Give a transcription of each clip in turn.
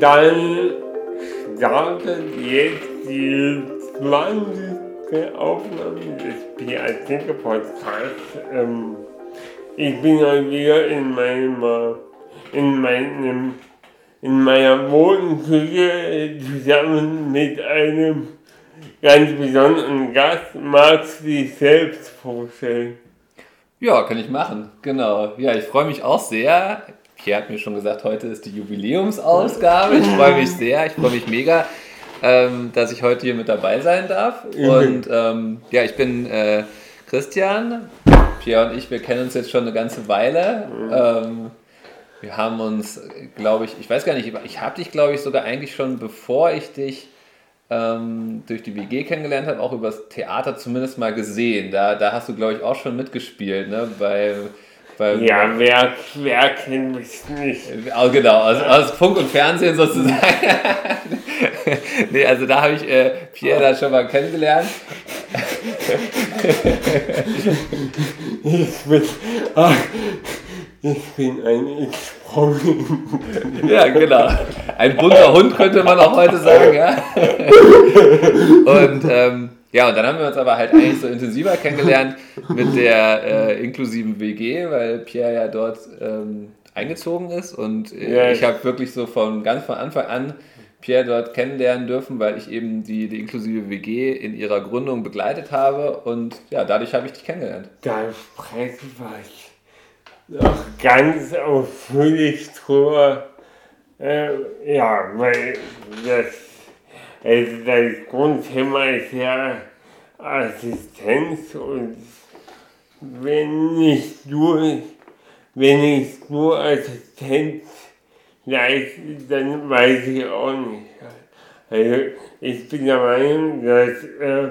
Dann startet jetzt die 20. Aufnahme des PRC Podcasts. Ähm, ich bin heute wieder in meinem, in meinem, in meiner Wohnküche zusammen mit einem ganz besonderen Gast. Magst du dich selbst vorstellen? Ja, kann ich machen, genau. Ja, ich freue mich auch sehr. Pierre hat mir schon gesagt, heute ist die Jubiläumsausgabe. Ich freue mich sehr, ich freue mich mega, ähm, dass ich heute hier mit dabei sein darf. Und ähm, ja, ich bin äh, Christian. Pierre und ich, wir kennen uns jetzt schon eine ganze Weile. Ähm, wir haben uns, glaube ich, ich weiß gar nicht, ich habe dich, glaube ich, sogar eigentlich schon, bevor ich dich ähm, durch die WG kennengelernt habe, auch übers Theater zumindest mal gesehen. Da, da hast du, glaube ich, auch schon mitgespielt, ne? Bei weil, ja, wer, wer kennt mich nicht? Oh, genau, aus, aus Funk und Fernsehen sozusagen. nee, also da habe ich äh, Pierre da schon mal kennengelernt. ich bin, ach, ich bin ein x Ja, genau. Ein bunter Hund könnte man auch heute sagen, ja. Und ähm, ja, und dann haben wir uns aber halt eigentlich so intensiver kennengelernt mit der äh, inklusiven WG, weil Pierre ja dort ähm, eingezogen ist und äh, ja, ich habe wirklich so von ganz von Anfang an Pierre dort kennenlernen dürfen, weil ich eben die, die inklusive WG in ihrer Gründung begleitet habe und ja, dadurch habe ich dich kennengelernt. Da sprechen wir noch ganz ausführlich drüber. Äh, ja, weil das das Grundthema ist ja Assistenz und wenn ich nur, wenn ich nur Assistenz leiste, dann weiß ich auch nicht. Also ich bin der Meinung, dass äh,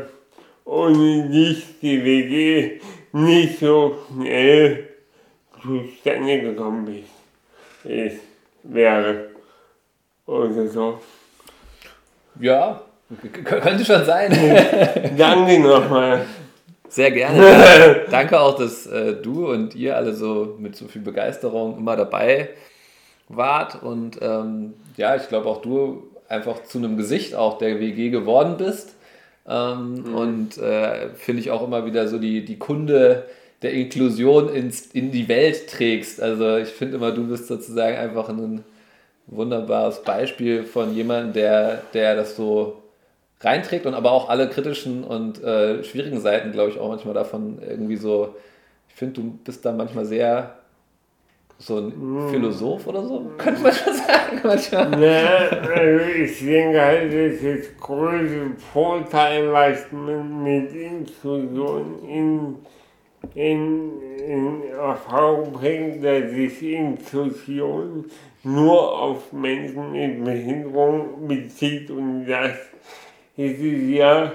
ohne dich die WG nicht so schnell zustande gekommen ist, ist wäre oder so. Ja, könnte schon sein. Danke nochmal. Sehr gerne. Danke auch, dass äh, du und ihr alle so mit so viel Begeisterung immer dabei wart. Und ähm, ja, ich glaube auch du einfach zu einem Gesicht auch der WG geworden bist. Ähm, mhm. Und äh, finde ich auch immer wieder so die, die Kunde der Inklusion ins, in die Welt trägst. Also ich finde immer, du bist sozusagen einfach ein wunderbares Beispiel von jemandem, der, der das so reinträgt und aber auch alle kritischen und äh, schwierigen Seiten, glaube ich, auch manchmal davon irgendwie so. Ich finde, du bist da manchmal sehr so ein hm. Philosoph oder so, könnte man schon sagen manchmal. Ja, also ich denke halt, das ist das größte Vorteil, was man mit Inklusion in, in, in Erfahrung bringt, dass sich Inklusion nur auf Menschen mit Behinderung bezieht und das ist ja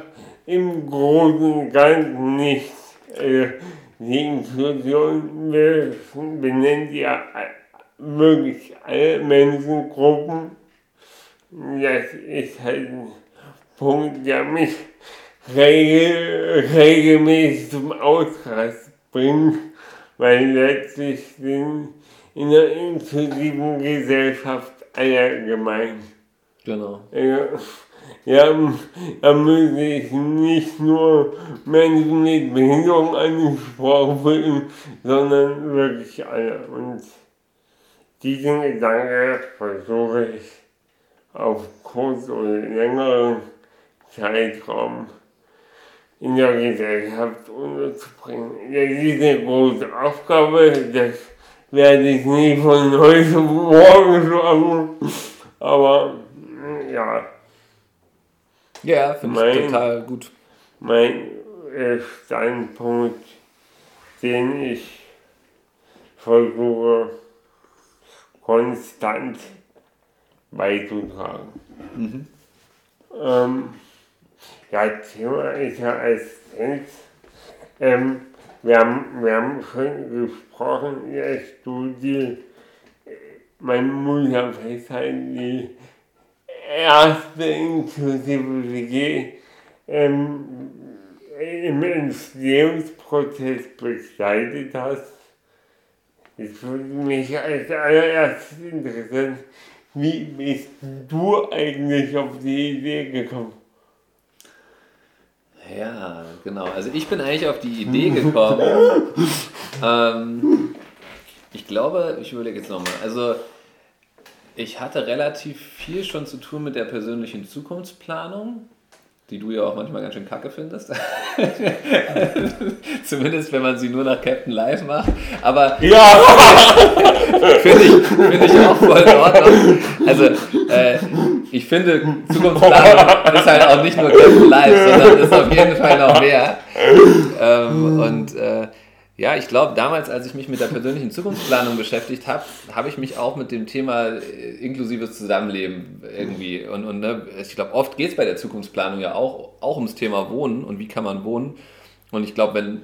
im Großen und Ganzen nicht. Also die Inklusion benennt ja wirklich alle Menschengruppen. Das ist halt ein Punkt, der mich regel, regelmäßig zum Ausrast bringt, weil letztlich sind in der inklusiven Gesellschaft aller gemeint. Genau. Ja, ja, sich nicht nur Menschen mit Behinderung angesprochen werden, sondern wirklich alle. Und diesen Gedanke versuche ich auf kurz oder längeren Zeitraum in der Gesellschaft unterzubringen. Ist eine große Aufgabe, das werde ich nie von heute morgen sagen. Aber ja. Ja, finde ich total gut. Mein äh, Standpunkt, den ich versuche konstant beizutragen. Mhm. Ähm, ja, Thema ist ja Assistenz. Ähm, wir, haben, wir haben schon gesprochen der Studie, man muss ja festhalten, die erste inklusive WG ähm, im Entstehungsprozess begleitet hast. Es würde mich als allererstes interessieren, wie bist du eigentlich auf die Idee gekommen? Ja, genau. Also ich bin eigentlich auf die Idee gekommen. ähm, ich glaube, ich überlege jetzt nochmal. Also ich hatte relativ viel schon zu tun mit der persönlichen Zukunftsplanung die du ja auch manchmal ganz schön kacke findest. Zumindest wenn man sie nur nach Captain Live macht. Aber ja! finde ich, find ich auch voll in Ordnung. Also äh, ich finde Zukunftsplanung ist halt auch nicht nur Captain Live, sondern ist auf jeden Fall noch mehr. Ähm, und äh, ja, ich glaube, damals, als ich mich mit der persönlichen Zukunftsplanung beschäftigt habe, habe ich mich auch mit dem Thema äh, inklusives Zusammenleben irgendwie. Und, und ne, ich glaube, oft geht es bei der Zukunftsplanung ja auch, auch ums Thema Wohnen und wie kann man wohnen. Und ich glaube, wenn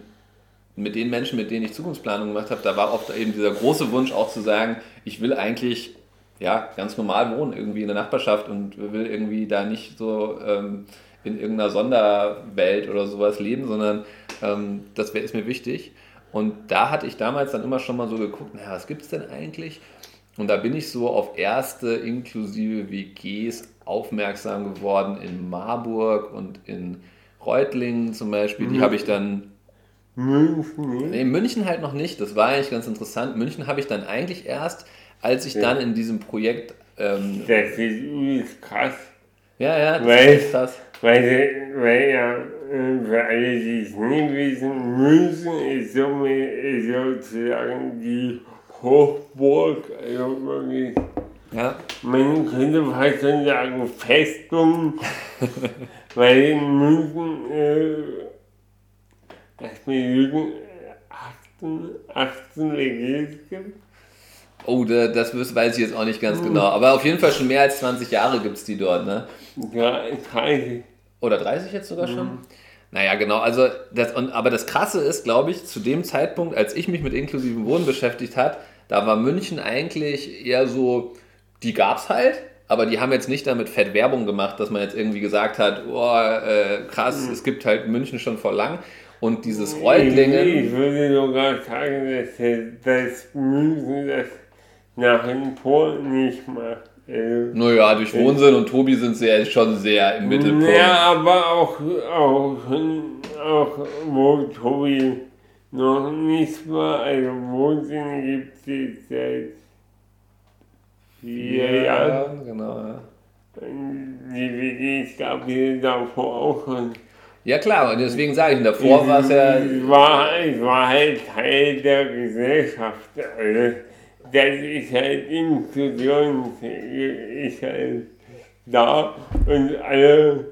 mit den Menschen, mit denen ich Zukunftsplanung gemacht habe, da war oft eben dieser große Wunsch auch zu sagen, ich will eigentlich ja, ganz normal wohnen, irgendwie in der Nachbarschaft und will irgendwie da nicht so ähm, in irgendeiner Sonderwelt oder sowas leben, sondern ähm, das ist mir wichtig. Und da hatte ich damals dann immer schon mal so geguckt, naja, was gibt es denn eigentlich? Und da bin ich so auf erste inklusive WGs aufmerksam geworden in Marburg und in Reutlingen zum Beispiel. Die habe ich dann. Nee, München halt noch nicht. Das war eigentlich ganz interessant. München habe ich dann eigentlich erst, als ich ja. dann in diesem Projekt. Ähm, das ist übelst krass. Ja, ja, das weil, ist krass. Weil, weil ja für alle, die es nicht wissen, München ist sozusagen die Hochburg, also wirklich, ja. man könnte fast schon sagen Festung, weil in München, äh, dass mir Lügen 18, 18 WGs gibt. Oh, das weiß ich jetzt auch nicht ganz genau. Aber auf jeden Fall schon mehr als 20 Jahre gibt es die dort, ne? Ja, 30. Oder 30 jetzt sogar schon? Mhm. Naja, genau. Also das, und, aber das Krasse ist, glaube ich, zu dem Zeitpunkt, als ich mich mit inklusivem Wohnen beschäftigt habe, da war München eigentlich eher so, die gab es halt, aber die haben jetzt nicht damit fett Werbung gemacht, dass man jetzt irgendwie gesagt hat, oh, äh, krass, mhm. es gibt halt München schon vor lang. Und dieses Reutlingen. Ich würde sogar sagen, dass, dass München das nach dem Pol nicht macht. Äh, naja, durch Wohnsinn und Tobi sind sie ja schon sehr im Mittelpunkt. Ja, aber auch, auch, auch wo Tobi noch nicht war, also Wohnsinn gibt es seit vier ja, Jahren. Genau, ja. Die WGs gab es davor auch schon. Ja klar, und deswegen sage ich, davor war es ja... Ich war, ich war halt Teil der Gesellschaft. Also das ist halt Inklusion, ist halt da und alle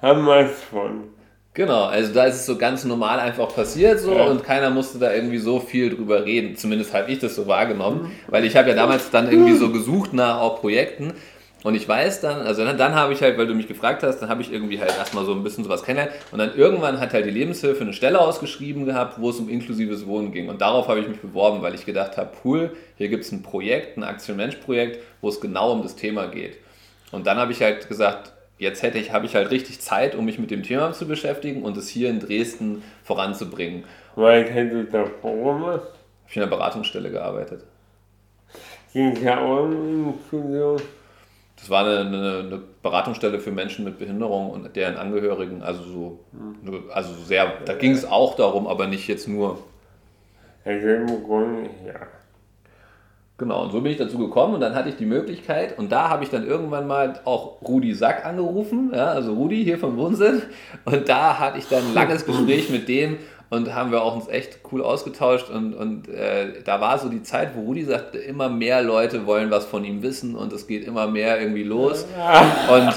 haben was von. Genau, also da ist es so ganz normal einfach passiert so ja. und keiner musste da irgendwie so viel drüber reden. Zumindest habe ich das so wahrgenommen, weil ich habe ja damals dann irgendwie so gesucht nach auch Projekten und ich weiß dann, also dann, dann habe ich halt, weil du mich gefragt hast, dann habe ich irgendwie halt erstmal so ein bisschen sowas kennengelernt. Und dann irgendwann hat halt die Lebenshilfe eine Stelle ausgeschrieben gehabt, wo es um inklusives Wohnen ging. Und darauf habe ich mich beworben, weil ich gedacht habe, cool, hier gibt es ein Projekt, ein Aktion-Mensch-Projekt, wo es genau um das Thema geht. Und dann habe ich halt gesagt, jetzt hätte ich, habe ich halt richtig Zeit, um mich mit dem Thema zu beschäftigen und es hier in Dresden voranzubringen. Weil hätte du da warum? Ich in einer Beratungsstelle gearbeitet. Ging ja auch um Inklusion? Das war eine, eine, eine, Beratungsstelle für Menschen mit Behinderung und deren Angehörigen. Also so, hm. also sehr, da ging es auch darum, aber nicht jetzt nur. Ja. Genau, und so bin ich dazu gekommen und dann hatte ich die Möglichkeit und da habe ich dann irgendwann mal auch Rudi Sack angerufen, ja, also Rudi hier vom Wohnsinn und da hatte ich dann ein langes Gespräch mit dem und haben wir auch uns echt cool ausgetauscht und, und äh, da war so die Zeit, wo Rudi sagte, immer mehr Leute wollen was von ihm wissen und es geht immer mehr irgendwie los. Und,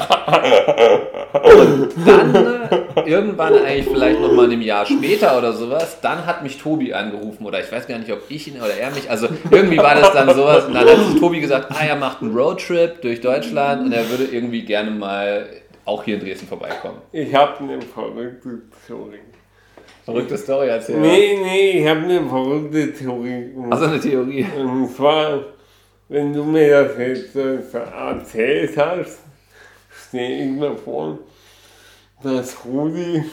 und dann äh, irgendwann eigentlich vielleicht noch mal ein Jahr später oder sowas, dann hat mich Tobi angerufen oder ich weiß gar nicht, ob ich ihn oder er mich, also irgendwie war das dann sowas und dann hat Tobi gesagt, ah, er macht einen Roadtrip durch Deutschland und er würde irgendwie gerne mal auch hier in Dresden vorbeikommen. Ich habe eine verrückte Story. Verrückte Story erzählen. Nee, nee, ich habe eine verrückte Theorie. Also eine Theorie. Und zwar, wenn du mir das jetzt erzählt hast, stehe ich mir vor, dass Rudi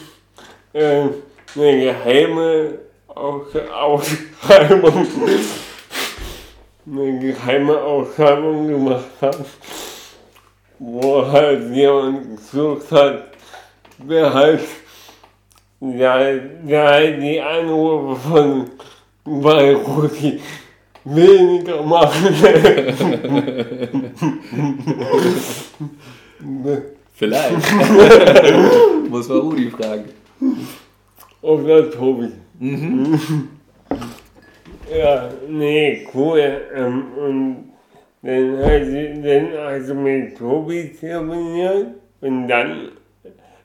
äh, eine geheime Aus Ausschreibung, eine geheime Ausschreibung gemacht hat, wo halt jemand gesucht hat, der halt ja, ja, die Anrufe von bei Rudi weniger machen. Vielleicht. Muss man Rudi fragen. Oder Tobi. Mhm. Ja, nee, cool. Ähm, und dann also, dann also mit Tobi telefoniert und dann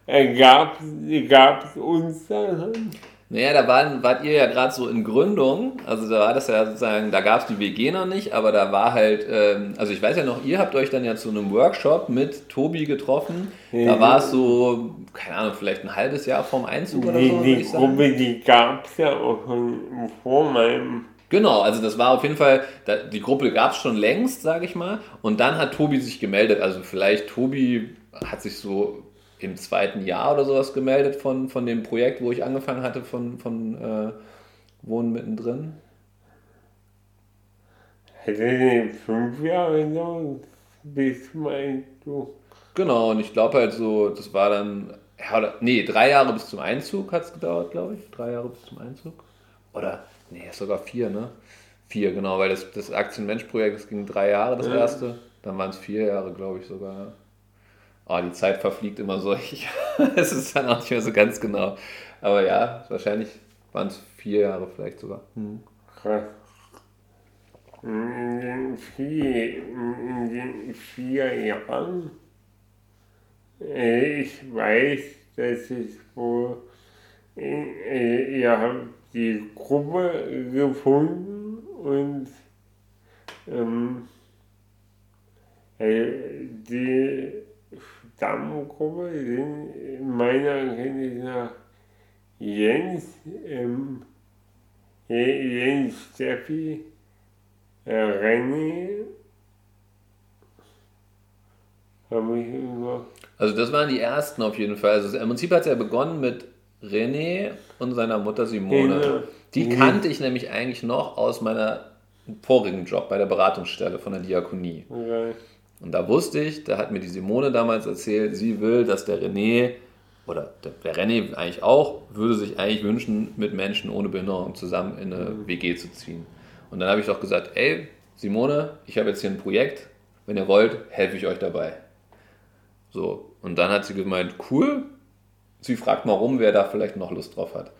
gab es uns dann. Naja, da waren, wart ihr ja gerade so in Gründung, also da war das ja sozusagen, da gab es die WG noch nicht, aber da war halt, ähm, also ich weiß ja noch, ihr habt euch dann ja zu einem Workshop mit Tobi getroffen, ja. da war es so, keine Ahnung, vielleicht ein halbes Jahr vorm Einzug oder die, so. Die Gruppe, die gab es ja auch schon vor meinem Genau, also das war auf jeden Fall, die Gruppe gab es schon längst, sage ich mal. Und dann hat Tobi sich gemeldet. Also vielleicht Tobi hat sich so im zweiten Jahr oder sowas gemeldet von, von dem Projekt, wo ich angefangen hatte von, von äh, Wohnen mittendrin. Hätte fünf Jahre gedauert, bis mein du. Genau, und ich glaube halt so, das war dann, ja, oder, nee, drei Jahre bis zum Einzug hat es gedauert, glaube ich. Drei Jahre bis zum Einzug. Oder, nee, sogar vier, ne? Vier, genau, weil das, das Aktienmensch-Projekt, das ging drei Jahre, das ja. erste. Dann waren es vier Jahre, glaube ich, sogar. Oh, die Zeit verfliegt immer so. es ist dann auch nicht mehr so ganz genau. Aber ja, wahrscheinlich waren es vier Jahre vielleicht sogar. Hm. Krass. In den vier, Jahren, ich weiß, dass ich wohl, ihr habt die Gruppe gefunden und ähm, äh, die Stammgruppe sind meiner Kenntnis nach Jens, ähm, Jens Steffi, äh, René, habe ich immer. Also das waren die ersten auf jeden Fall. Also im Prinzip hat es ja begonnen mit René und seiner Mutter Simone. Genau. Die kannte ich nämlich eigentlich noch aus meiner vorigen Job bei der Beratungsstelle von der Diakonie. Okay. Und da wusste ich, da hat mir die Simone damals erzählt, sie will, dass der René, oder der René eigentlich auch, würde sich eigentlich wünschen, mit Menschen ohne Behinderung zusammen in eine mhm. WG zu ziehen. Und dann habe ich doch gesagt, ey, Simone, ich habe jetzt hier ein Projekt, wenn ihr wollt, helfe ich euch dabei. So, und dann hat sie gemeint, cool, sie fragt mal rum, wer da vielleicht noch Lust drauf hat.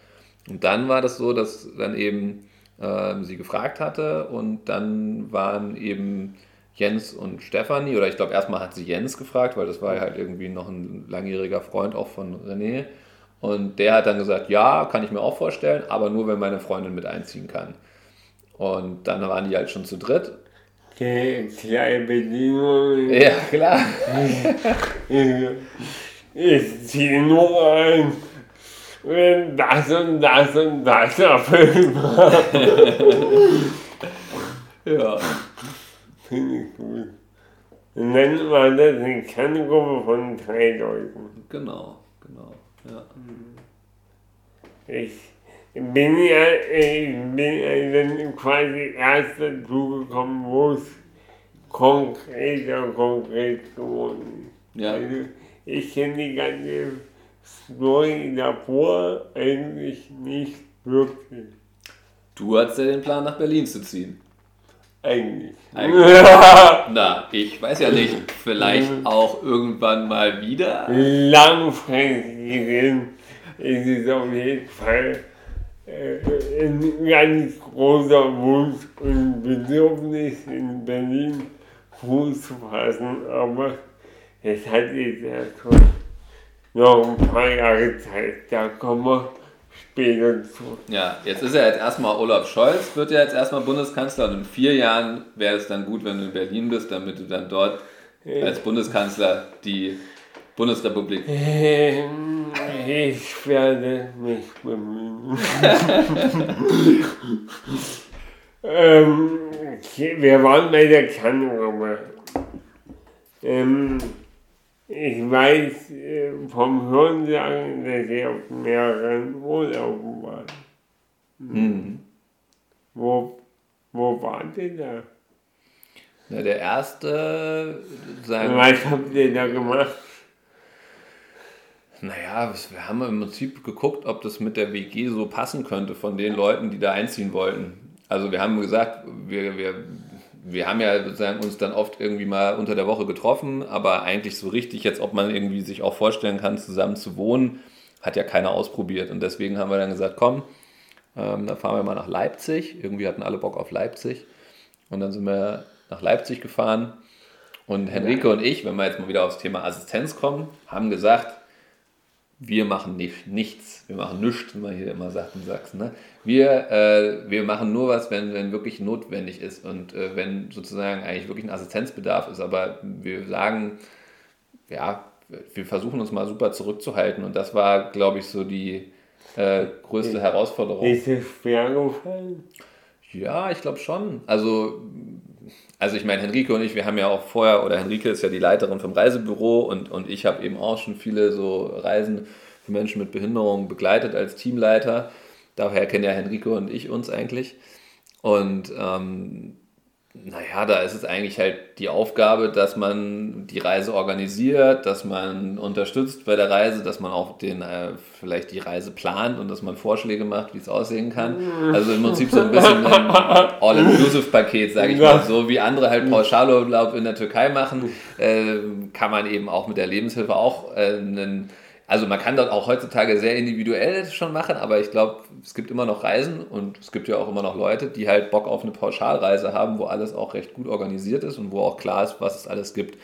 Und dann war das so, dass dann eben äh, sie gefragt hatte und dann waren eben Jens und Stefanie, oder ich glaube, erstmal hat sie Jens gefragt, weil das war halt irgendwie noch ein langjähriger Freund auch von René. Und der hat dann gesagt, ja, kann ich mir auch vorstellen, aber nur, wenn meine Freundin mit einziehen kann. Und dann waren die halt schon zu dritt. Kleine Bedingungen. Ja, klar. ich ziehe nur ein, wenn das und das und das erfüllt Ja. Finde ich gut. Und dann war das eine Kerngruppe von drei Leuten. Genau, genau, ja. Ich bin ja, ich bin ja dann quasi erst dazu gekommen, wo es konkreter, konkret geworden ist. Ja. Also ich kenne die ganze Story davor eigentlich nicht wirklich. Du hattest ja den Plan, nach Berlin zu ziehen. Eigentlich. Eigentlich. Na, ich weiß ja nicht. Vielleicht auch irgendwann mal wieder. Langfristig gesehen ist es auf jeden Fall äh, ein ganz großer Wunsch und Bedürfnis in Berlin Fuß zu fassen, aber es hat jetzt ja schon noch ein paar Jahre Zeit, da kommen wir später zu. Ja, jetzt ist er jetzt erstmal Olaf Scholz, wird ja jetzt erstmal Bundeskanzler und in vier Jahren wäre es dann gut, wenn du in Berlin bist, damit du dann dort als Bundeskanzler die Bundesrepublik. Ich werde mich bemühen. ähm, wir waren bei der Kernprobe. Ähm, ich weiß äh, vom Hörensagen, dass sie auf mehreren Urlauben waren. Mhm. Wo, wo wart ihr da? Na, der erste, Was habt ihr da gemacht? Naja, wir haben im Prinzip geguckt, ob das mit der WG so passen könnte von den Leuten, die da einziehen wollten. Also wir haben gesagt, wir, wir, wir haben ja sozusagen uns dann oft irgendwie mal unter der Woche getroffen, aber eigentlich so richtig jetzt, ob man irgendwie sich auch vorstellen kann, zusammen zu wohnen, hat ja keiner ausprobiert. Und deswegen haben wir dann gesagt, komm, ähm, dann fahren wir mal nach Leipzig. Irgendwie hatten alle Bock auf Leipzig. Und dann sind wir nach Leipzig gefahren. Und Henrike und ich, wenn wir jetzt mal wieder aufs Thema Assistenz kommen, haben gesagt, wir machen nicht, nichts, wir machen nichts, wie man hier immer sagt in Sachsen. Ne? Wir, äh, wir machen nur was, wenn, wenn wirklich notwendig ist und äh, wenn sozusagen eigentlich wirklich ein Assistenzbedarf ist. Aber wir sagen, ja, wir versuchen uns mal super zurückzuhalten und das war, glaube ich, so die äh, größte Herausforderung. Ist es schwer gefallen? Ja, ich glaube schon. Also, also ich meine, Henrike und ich, wir haben ja auch vorher, oder Henrike ist ja die Leiterin vom Reisebüro und, und ich habe eben auch schon viele so Reisen für Menschen mit Behinderung begleitet als Teamleiter. Daher kennen ja Henrike und ich uns eigentlich. Und ähm, naja, da ist es eigentlich halt die Aufgabe, dass man die Reise organisiert, dass man unterstützt bei der Reise, dass man auch den, äh, vielleicht die Reise plant und dass man Vorschläge macht, wie es aussehen kann. Also im Prinzip so ein bisschen ein All-Inclusive-Paket, sage ich mal. So wie andere halt Pauschalurlaub in der Türkei machen, äh, kann man eben auch mit der Lebenshilfe auch äh, einen also man kann dort auch heutzutage sehr individuell schon machen, aber ich glaube, es gibt immer noch Reisen und es gibt ja auch immer noch Leute, die halt Bock auf eine Pauschalreise haben, wo alles auch recht gut organisiert ist und wo auch klar ist, was es alles gibt.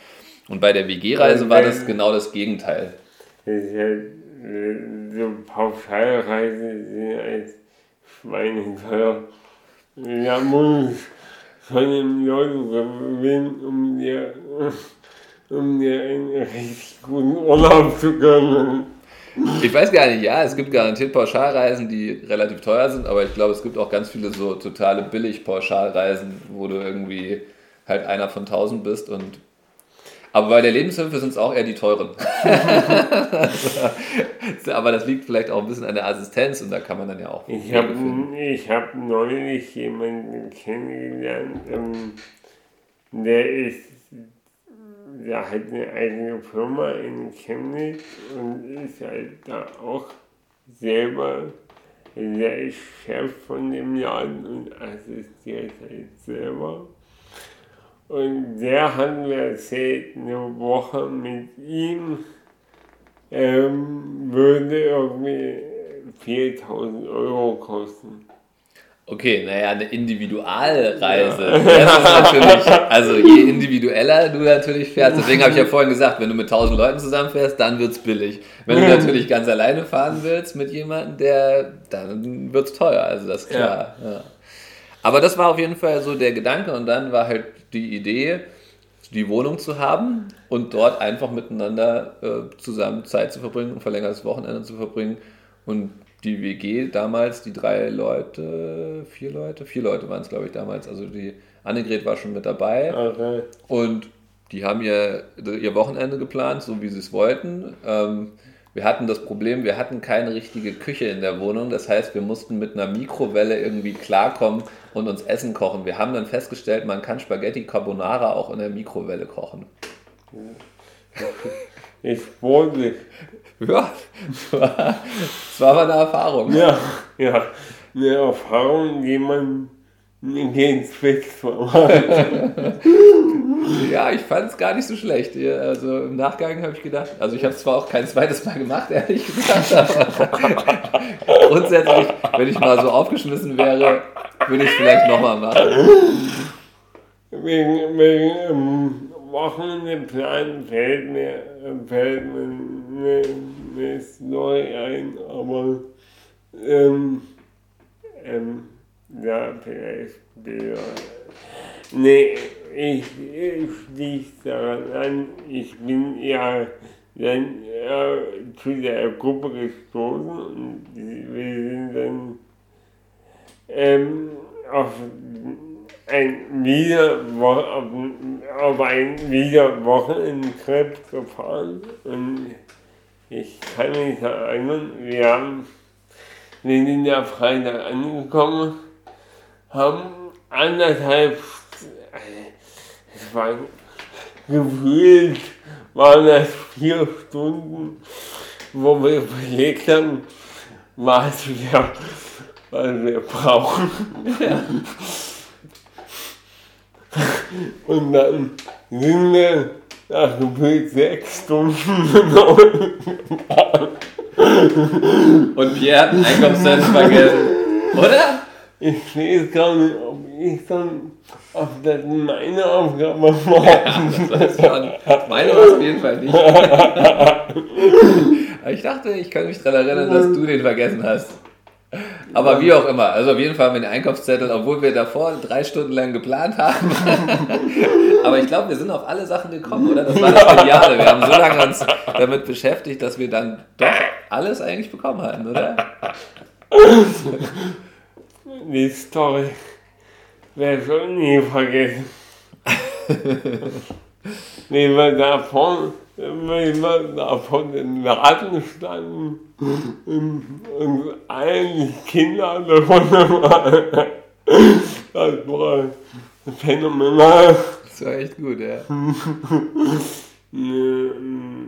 Und bei der WG-Reise war das genau das Gegenteil. Das ist ja, so Pauschalreisen sind als Schweineteuer. Da muss von dem Leute gewinnen, um dir um dir einen richtig guten Urlaub zu gönnen. Ich weiß gar nicht, ja, es gibt garantiert Pauschalreisen, die relativ teuer sind, aber ich glaube, es gibt auch ganz viele so totale Billig-Pauschalreisen, wo du irgendwie halt einer von tausend bist und aber bei der Lebenshilfe sind es auch eher die teuren. aber das liegt vielleicht auch ein bisschen an der Assistenz und da kann man dann ja auch. Ich habe hab neulich jemanden kennengelernt, ähm, der ist der hat eine eigene Firma in Chemnitz und ist halt da auch selber, der ist Chef von dem Laden und assistiert halt selber. Und der hat mir erzählt, eine Woche mit ihm ähm, würde irgendwie 4000 Euro kosten. Okay, naja, eine Individualreise. Ja. natürlich, also je individueller du natürlich fährst, deswegen habe ich ja vorhin gesagt, wenn du mit 1000 Leuten zusammenfährst, dann wird es billig. Wenn du natürlich ganz alleine fahren willst mit jemandem, der, dann wird es teuer, also das ist klar. Ja. Ja. Aber das war auf jeden Fall so der Gedanke und dann war halt die Idee, die Wohnung zu haben und dort einfach miteinander äh, zusammen Zeit zu verbringen, ein verlängertes Wochenende zu verbringen und die WG damals, die drei Leute, vier Leute, vier Leute waren es, glaube ich, damals. Also die Annegret war schon mit dabei. Okay. Und die haben ihr, ihr Wochenende geplant, so wie sie es wollten. Ähm, wir hatten das Problem, wir hatten keine richtige Küche in der Wohnung. Das heißt, wir mussten mit einer Mikrowelle irgendwie klarkommen und uns Essen kochen. Wir haben dann festgestellt, man kann Spaghetti Carbonara auch in der Mikrowelle kochen. Ich sportlich. Ja, das war, aber eine Erfahrung. Ja, ja. Eine Erfahrung, die man ins Fest vermacht. Ja, ich fand es gar nicht so schlecht. Also im Nachgang habe ich gedacht, also ich habe es zwar auch kein zweites Mal gemacht, ehrlich gesagt, aber grundsätzlich, wenn ich mal so aufgeschmissen wäre, würde ich es vielleicht nochmal machen. Wegen, wegen ähm, Wochenendplan fällt mir, fällt mir eine Story ein, aber ähm, ähm, ja, vielleicht. Nee, ich, ich schließe daran an, ich bin ja dann äh, zu der Gruppe gestoßen und wir sind dann ähm, auf ein auf, ein wieder Wochenendtrip gefahren und ich kann mich erinnern, wir haben wir sind ja Freitag angekommen, haben anderthalb es war gefühlt waren das vier Stunden, wo wir überlegt haben, was wir, was wir brauchen. Ja. Und dann sind wir nach gefühlt sechs Stunden Und Pierre hat einen Einkaufszettel vergessen. Oder? Ich weiß gar nicht, ob ich dann ob das meine Aufgabe war. Ja, das schon, meine war es auf jeden Fall nicht. Aber ich dachte, ich kann mich daran erinnern, dass du den vergessen hast. Aber wie auch immer, also auf jeden Fall haben wir den Einkaufszettel, obwohl wir davor drei Stunden lang geplant haben. Aber ich glaube, wir sind auf alle Sachen gekommen, oder? Das war das Geniale. Wir haben so lange uns damit beschäftigt, dass wir dann doch alles eigentlich bekommen hatten, oder? Die Story werde ich nie vergessen. wie wir da wie wir da vor den Laden standen und allen Kinder davon waren. Das war phänomenal. Das war echt gut, ja.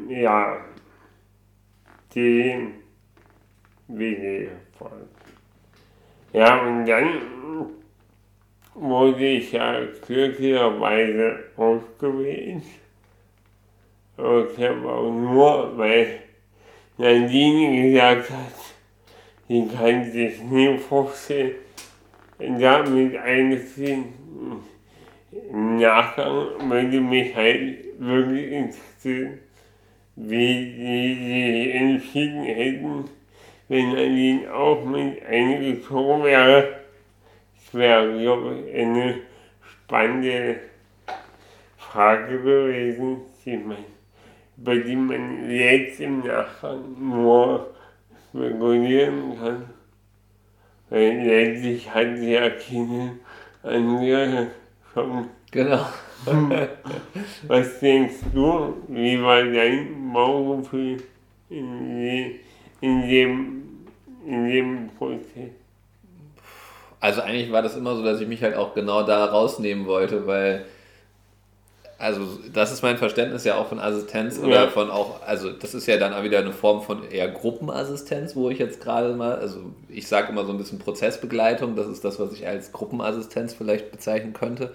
ja. Die WG voll. Ja, und dann wurde ich ja glücklicherweise ausgewählt. Aber ich habe auch nur, weil Nadine gesagt hat, sie kann sich nie vorstellen, damit einzuziehen. Im Nachgang würde mich halt wirklich interessieren, wie sie sich entschieden hätten, wenn Nadine auch mit eingezogen wäre. Das wäre, glaube ich, eine spannende Frage gewesen, die man, über die man jetzt im Nachgang nur spekulieren kann. Weil letztlich hat sie ja keine andere schon. Genau. Was denkst du, wie war dein Bauchgefühl in, in, dem, in dem Prozess? Also eigentlich war das immer so, dass ich mich halt auch genau da rausnehmen wollte, weil also das ist mein Verständnis ja auch von Assistenz oder ja. von auch, also das ist ja dann auch wieder eine Form von eher Gruppenassistenz, wo ich jetzt gerade mal, also ich sage immer so ein bisschen Prozessbegleitung, das ist das, was ich als Gruppenassistenz vielleicht bezeichnen könnte.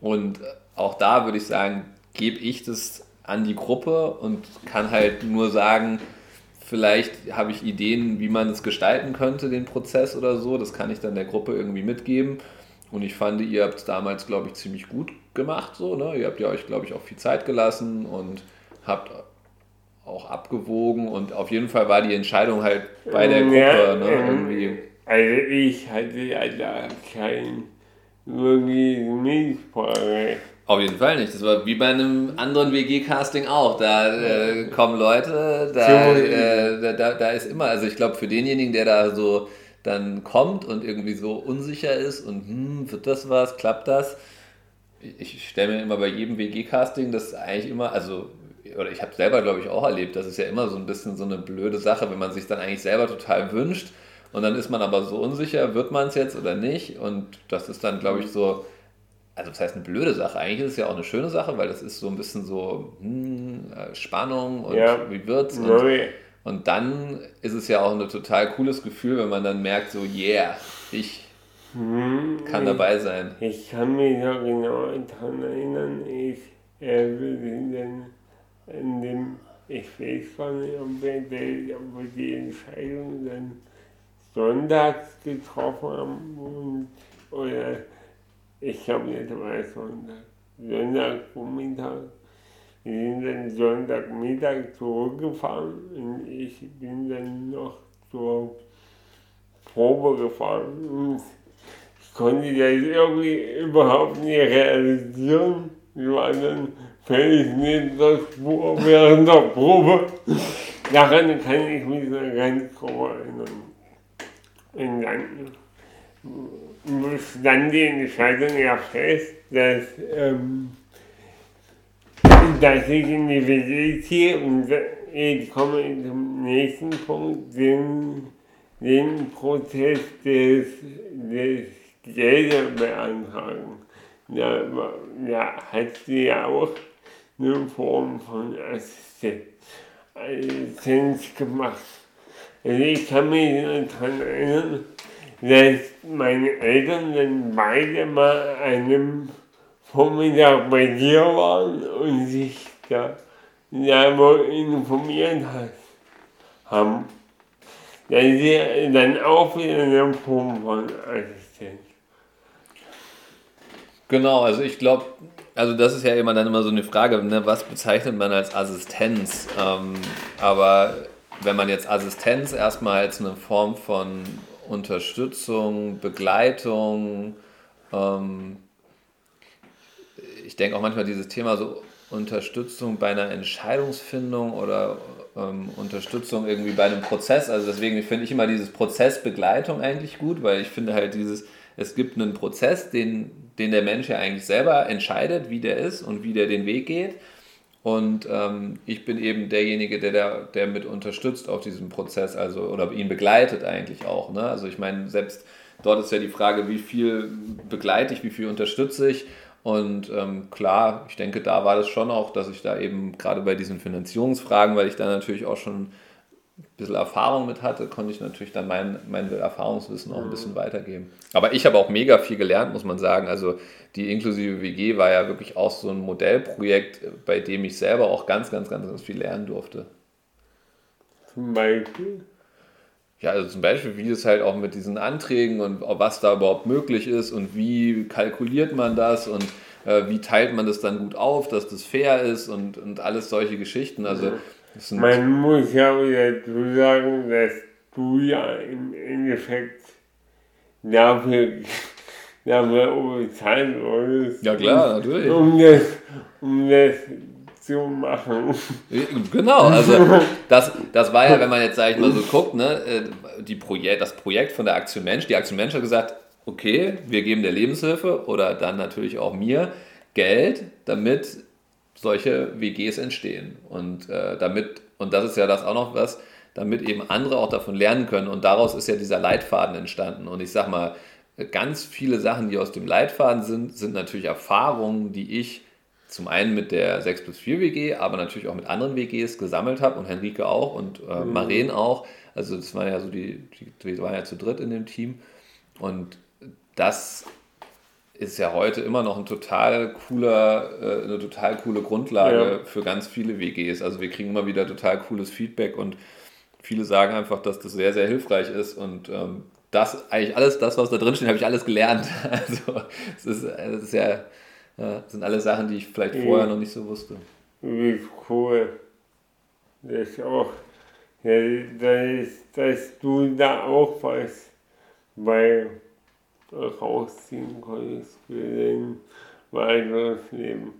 Und auch da würde ich sagen, gebe ich das an die Gruppe und kann halt nur sagen, Vielleicht habe ich Ideen, wie man es gestalten könnte, den Prozess oder so. Das kann ich dann der Gruppe irgendwie mitgeben. Und ich fand, ihr habt es damals, glaube ich, ziemlich gut gemacht. So, ne? Ihr habt ja euch, glaube ich, auch viel Zeit gelassen und habt auch abgewogen. Und auf jeden Fall war die Entscheidung halt bei der Gruppe. Ja, ne? irgendwie. Also ich hatte ja da kein wirklich Mitspracherecht. Auf jeden Fall nicht. Das war wie bei einem anderen WG-Casting auch. Da äh, kommen Leute, da, äh, da, da, ist immer, also ich glaube, für denjenigen, der da so dann kommt und irgendwie so unsicher ist und hm, wird das was, klappt das? Ich stelle mir immer bei jedem WG-Casting das eigentlich immer, also, oder ich habe selber, glaube ich, auch erlebt, das ist ja immer so ein bisschen so eine blöde Sache, wenn man sich dann eigentlich selber total wünscht und dann ist man aber so unsicher, wird man es jetzt oder nicht? Und das ist dann, glaube ich, so also das heißt eine blöde Sache. Eigentlich ist es ja auch eine schöne Sache, weil das ist so ein bisschen so hm, äh, Spannung und ja. wie wird's. Und, und dann ist es ja auch ein total cooles Gefühl, wenn man dann merkt, so, yeah, ich hm, kann dabei sein. Ich kann mich noch genau daran erinnern, ich äh, dann in dem, ich weiß gar nicht, ob wir, die, ob wir die Entscheidung dann sonntags getroffen haben und, oder ich glaube nicht mal Sonntag, Sonntagvormittag. Dann Sonntagmittag zurückgefahren und ich bin dann noch zur Probe gefahren und ich konnte das irgendwie überhaupt nicht realisieren. Ich war dann völlig neben der Spur während der Probe. Daran kann ich mich noch ganz grob erinnern. Und dann dann die Entscheidung ja fest, dass, ähm, die WG ziehe und ich komme zum nächsten Punkt, den, den Prozess des, des Gelder beantragen. Da, da hat sie ja auch eine Form von Assistenz gemacht. Also ich kann mich daran erinnern, dass meine Eltern dann beide mal einem Vormittag bei dir waren und sich da, da wohl informiert haben. Dass sie dann auch wieder eine Form von Assistenz. Genau, also ich glaube, also das ist ja immer dann immer so eine Frage, ne, was bezeichnet man als Assistenz? Ähm, aber wenn man jetzt Assistenz erstmal als eine Form von Unterstützung, Begleitung, ähm, ich denke auch manchmal dieses Thema so Unterstützung bei einer Entscheidungsfindung oder ähm, Unterstützung irgendwie bei einem Prozess. Also deswegen finde ich immer dieses Prozessbegleitung eigentlich gut, weil ich finde halt dieses, es gibt einen Prozess, den, den der Mensch ja eigentlich selber entscheidet, wie der ist und wie der den Weg geht. Und ähm, ich bin eben derjenige, der, der, der mit unterstützt auf diesem Prozess, also oder ihn begleitet eigentlich auch. Ne? Also ich meine, selbst dort ist ja die Frage, wie viel begleite ich, wie viel unterstütze ich. Und ähm, klar, ich denke, da war das schon auch, dass ich da eben gerade bei diesen Finanzierungsfragen, weil ich da natürlich auch schon ein bisschen Erfahrung mit hatte, konnte ich natürlich dann mein, mein Erfahrungswissen auch ein bisschen weitergeben. Aber ich habe auch mega viel gelernt, muss man sagen. Also die inklusive WG war ja wirklich auch so ein Modellprojekt, bei dem ich selber auch ganz, ganz, ganz, ganz viel lernen durfte. Zum Beispiel? Ja, also zum Beispiel, wie es halt auch mit diesen Anträgen und was da überhaupt möglich ist und wie kalkuliert man das und äh, wie teilt man das dann gut auf, dass das fair ist und, und alles solche Geschichten. Also man muss ja wieder dazu sagen, dass du ja im Endeffekt dafür, dafür bezahlt wurdest. Ja klar, natürlich. Um das, um das zu machen. Genau, also das, das war ja, wenn man jetzt, sag ich mal, so guckt, ne, äh, die Projekt, das Projekt von der Aktion Mensch, die Aktion Mensch hat gesagt, okay, wir geben der Lebenshilfe oder dann natürlich auch mir Geld, damit solche WGs entstehen. Und äh, damit, und das ist ja das auch noch was, damit eben andere auch davon lernen können. Und daraus ist ja dieser Leitfaden entstanden. Und ich sag mal, ganz viele Sachen, die aus dem Leitfaden sind, sind natürlich Erfahrungen, die ich zum einen mit der 6 plus 4 WG, aber natürlich auch mit anderen WGs gesammelt habe und Henrike auch und äh, mhm. Maren auch. Also das waren ja so die, die, waren ja zu dritt in dem Team. Und das ist ja heute immer noch ein total cooler, äh, eine total coole Grundlage ja. für ganz viele WGs. Also wir kriegen immer wieder total cooles Feedback und viele sagen einfach, dass das sehr, sehr hilfreich ist und ähm, das eigentlich alles, das, was da drin steht, habe ich alles gelernt. Also es ist, es ist ja, ja, sind alle Sachen, die ich vielleicht vorher noch nicht so wusste. Wie cool. Das ist auch, ja, dass, dass du da auch was, weil rausziehen konntest für dein weiteres Leben.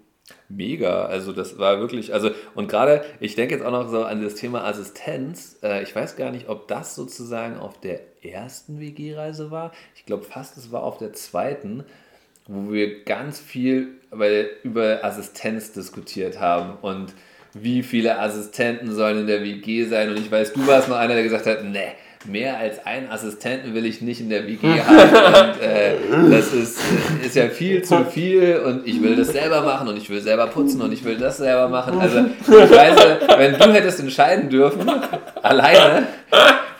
Mega, also das war wirklich, also und gerade, ich denke jetzt auch noch so an das Thema Assistenz. Äh, ich weiß gar nicht, ob das sozusagen auf der ersten WG-Reise war. Ich glaube fast, es war auf der zweiten, wo wir ganz viel über Assistenz diskutiert haben und wie viele Assistenten sollen in der WG sein. Und ich weiß, du warst noch einer, der gesagt hat, ne, mehr als einen Assistenten will ich nicht in der WG haben. Und äh, das ist, ist ja viel zu viel und ich will das selber machen und ich will selber putzen und ich will das selber machen. Also ich weiß, wenn du hättest entscheiden dürfen, alleine,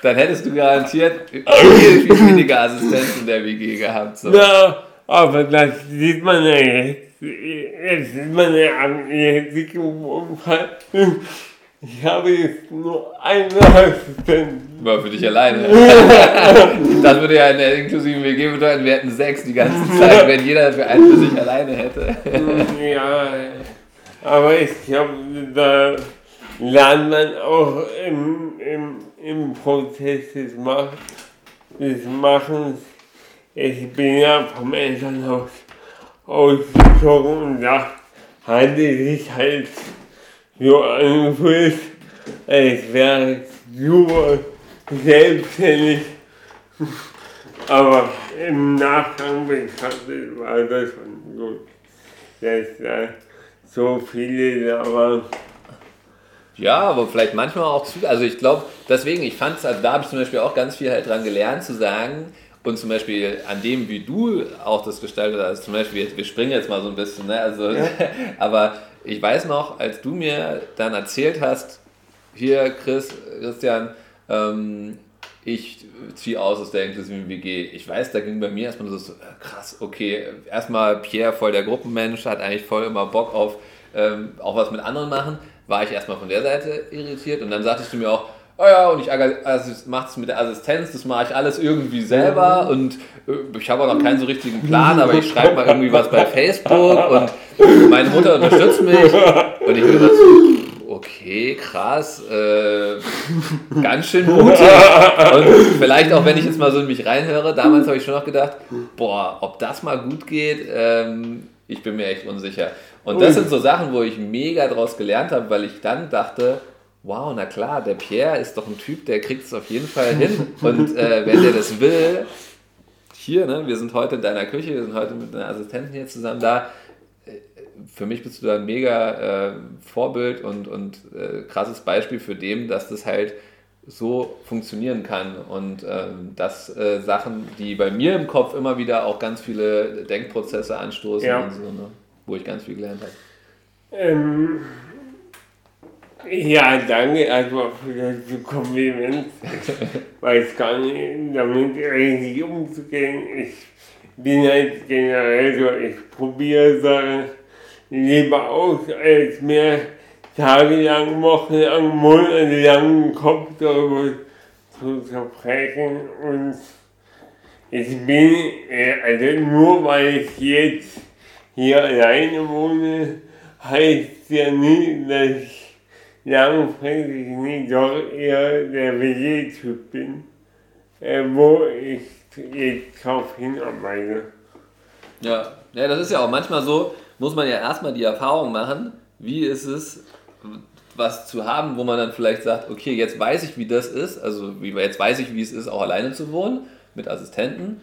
dann hättest du garantiert viel, viel weniger Assistenzen in der WG gehabt. So. Ja, aber das sieht man ja jetzt. Jetzt sieht man ja am jetzigen Umfall. Ich habe jetzt nur eine Assistentin. War für dich alleine. das würde ja in der inklusiven WG bedeuten, wir hätten sechs die ganze Zeit, wenn jeder für einen für sich alleine hätte. ja, aber ich glaube, da lernt man auch im, im, im Prozess des, Mach, des Machens. Ich bin ja vom Elternhaus ausgezogen und da hatte sich halt so angefühlt, als wäre ich super selbstständig. Aber im Nachgang betrachtet war das schon gut, dass da so viele da waren. Ja, aber vielleicht manchmal auch zu. Also ich glaube, deswegen, ich fand es, also da habe ich zum Beispiel auch ganz viel halt dran gelernt zu sagen, und zum Beispiel an dem, wie du auch das gestaltet hast, zum Beispiel, wir springen jetzt mal so ein bisschen, ne? also, ja. aber ich weiß noch, als du mir dann erzählt hast, hier Chris, Christian, ähm, ich ziehe aus aus der inklusiven WG. Ich weiß, da ging bei mir erstmal so, äh, krass, okay, erstmal Pierre voll der Gruppenmensch, hat eigentlich voll immer Bock auf ähm, auch was mit anderen machen, war ich erstmal von der Seite irritiert und dann sagtest du mir auch, oh ja, und ich also mache es mit der Assistenz, das mache ich alles irgendwie selber und äh, ich habe auch noch keinen so richtigen Plan, aber ich schreibe mal irgendwie was bei Facebook und meine Mutter unterstützt mich und ich immer so, okay, krass, äh, ganz schön mutig. Und vielleicht auch, wenn ich jetzt mal so in mich reinhöre, damals habe ich schon noch gedacht, boah, ob das mal gut geht, ähm, ich bin mir echt unsicher. Und das sind so Sachen, wo ich mega draus gelernt habe, weil ich dann dachte, wow, na klar, der Pierre ist doch ein Typ, der kriegt es auf jeden Fall hin. Und äh, wenn der das will, hier, ne, wir sind heute in deiner Küche, wir sind heute mit einer Assistentin hier zusammen da. Äh, für mich bist du da ein mega äh, Vorbild und, und äh, krasses Beispiel für dem, dass das halt so funktionieren kann und ähm, dass äh, Sachen, die bei mir im Kopf immer wieder auch ganz viele Denkprozesse anstoßen ja. und so, ne, wo ich ganz viel gelernt habe. Ähm, ja, danke erstmal für das Kompliment. Ich weiß gar nicht, damit richtig umzugehen. Ich bin halt generell so, ich probiere Sachen lieber aus, als mir tagelang, wochenlang, monatelang den Kopf darüber zu zerbrechen. Und ich bin, äh, also nur weil ich jetzt hier alleine wohne, heißt ja nicht, dass ich langfristig nicht doch eher der WG-Typ bin, äh, wo ich jetzt drauf hinarbeite. Ja. ja, das ist ja auch manchmal so, muss man ja erstmal die Erfahrung machen, wie ist es, was zu haben, wo man dann vielleicht sagt, okay, jetzt weiß ich, wie das ist, also wie, jetzt weiß ich, wie es ist, auch alleine zu wohnen mit Assistenten.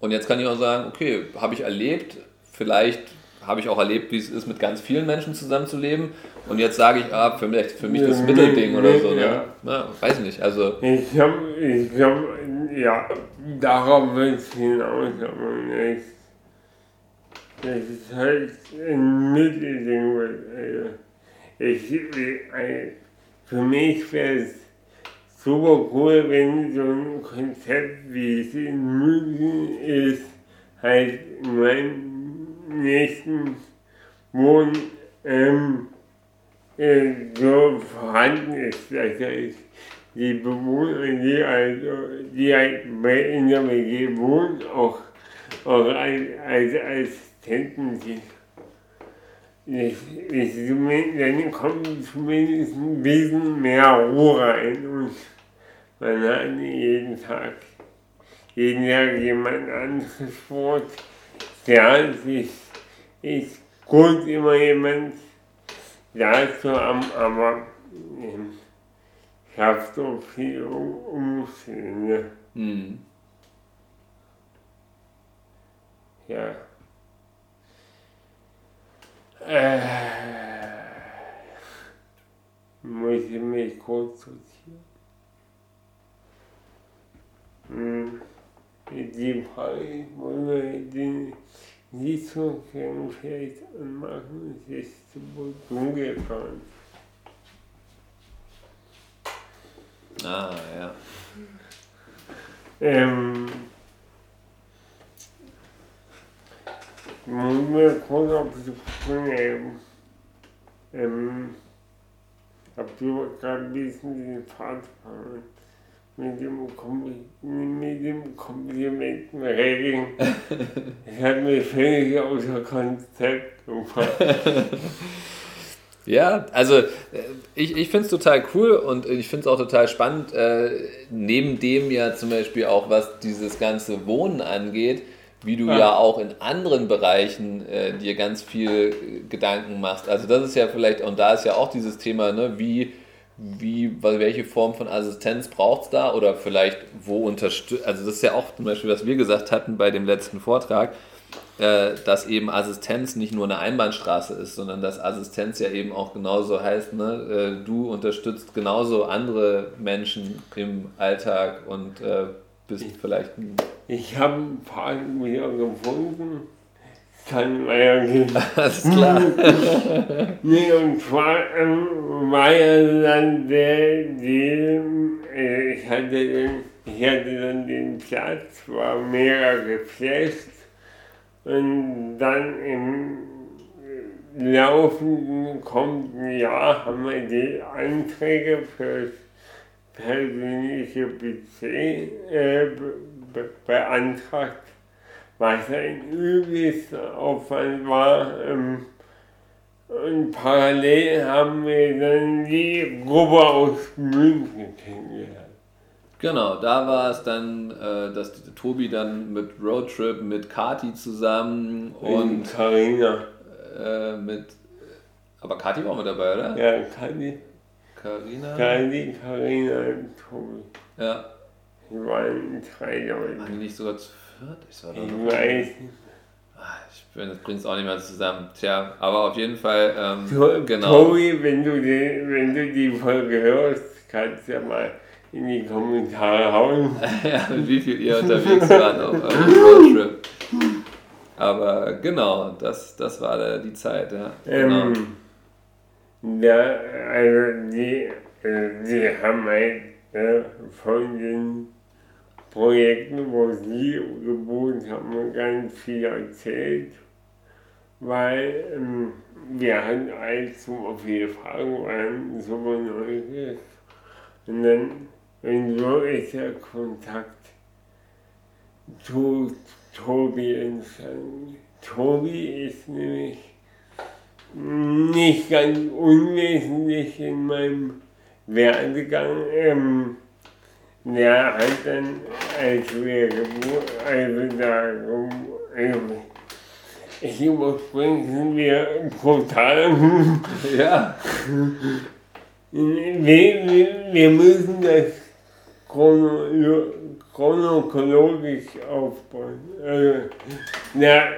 Und jetzt kann ich auch sagen, okay, habe ich erlebt, vielleicht habe ich auch erlebt, wie es ist, mit ganz vielen Menschen zusammenzuleben. Und jetzt sage ich, ah, für mich, für mich das Mittelding oder so. Ne? Ja. Na, weiß nicht. Also ich habe, ich hab, ja, darauf wird es hinaus, aber nicht. Das ist halt ein Mittelding. Also ich, ich, für mich wäre es super cool, wenn so ein Konzept, wie es in München ist, halt mein nächsten Wohn ähm, äh, so vorhanden ist. Das heißt, die Bewohner, die also die halt in der WG wohnen, auch, auch als, als Assistenten sind. Das, das, dann kommt zumindest ein bisschen mehr Ruhe rein und man hat jeden Tag, jeden Tag jemand anderes Wort ja, es ist, ist gut, immer jemand da zu haben, aber ich habe so viel Umstände. Mhm. Ja. Äh, muss ich mich kurz sortieren? Hm. Die Frage, wollen wir den Sitzungsgang vielleicht anmachen, es ist zu dunkel geworden. Ah, ja. Ähm, muss mir kurz auf die Sprünge. Ähm, hab du gerade ein bisschen den Fahrt verloren. Mit dem, Kompli mit dem Komplimentenregeln. Ich hat mich völlig außer Konzept gebracht. Ja, also äh, ich, ich finde es total cool und ich finde es auch total spannend, äh, neben dem ja zum Beispiel auch, was dieses ganze Wohnen angeht, wie du ja, ja auch in anderen Bereichen äh, dir ganz viel Gedanken machst. Also das ist ja vielleicht, und da ist ja auch dieses Thema, ne, wie, wie, welche Form von Assistenz braucht es da oder vielleicht wo unterstützt, also das ist ja auch zum Beispiel, was wir gesagt hatten bei dem letzten Vortrag, äh, dass eben Assistenz nicht nur eine Einbahnstraße ist, sondern dass Assistenz ja eben auch genauso heißt, ne, äh, du unterstützt genauso andere Menschen im Alltag und äh, bist ich, vielleicht ein. Ich habe ein paar wieder gefunden. Kann man ja gehen. Alles klar. nee, und zwar ähm, war ja dann der, der äh, ich hatte den, ich hatte dann den Platz, war mega geflasht und dann im laufenden kommenden Jahr haben wir die Anträge für das persönliche Budget äh, be beantragt, was ein übles Aufwand war. Ähm, und parallel haben wir dann die Gruppe aus München kennengelernt. Genau, da war es dann, äh, dass Tobi dann mit Roadtrip mit Kati zusammen und Karina. Äh, mit aber Kati war mit dabei, oder? Ja, Kati. Karina. Kati, Karina und Tobi. Ja. Die waren drei Leute. Die nicht sogar zu viert? Ich, war ich weiß nicht. Ah, ich bringe es auch nicht mehr zusammen. Tja, aber auf jeden Fall, ähm, to genau. Tobi, wenn du, die, wenn du die Folge hörst, kannst du ja mal in die Kommentare hauen. ja, mit wie viel ihr unterwegs wart auf eurem Roadtrip. Aber genau, das, das war da die Zeit, ja. Genau. Ähm, ja, also die, äh, die haben halt äh, von den Projekten, wo sie gewohnt haben, ganz viel erzählt, weil ähm, wir hatten allzu viele Fragen, waren super neugierig. Und dann und so ist der Kontakt zu Tobi entstanden. Tobi ist nämlich nicht ganz unwesentlich in meinem Werdegang. Ähm, der hat dann, als wir geboren, also da, also ich überspringe, wir brutal. Ja. Wir, wir, wir müssen das chronologisch aufbauen. Also, der,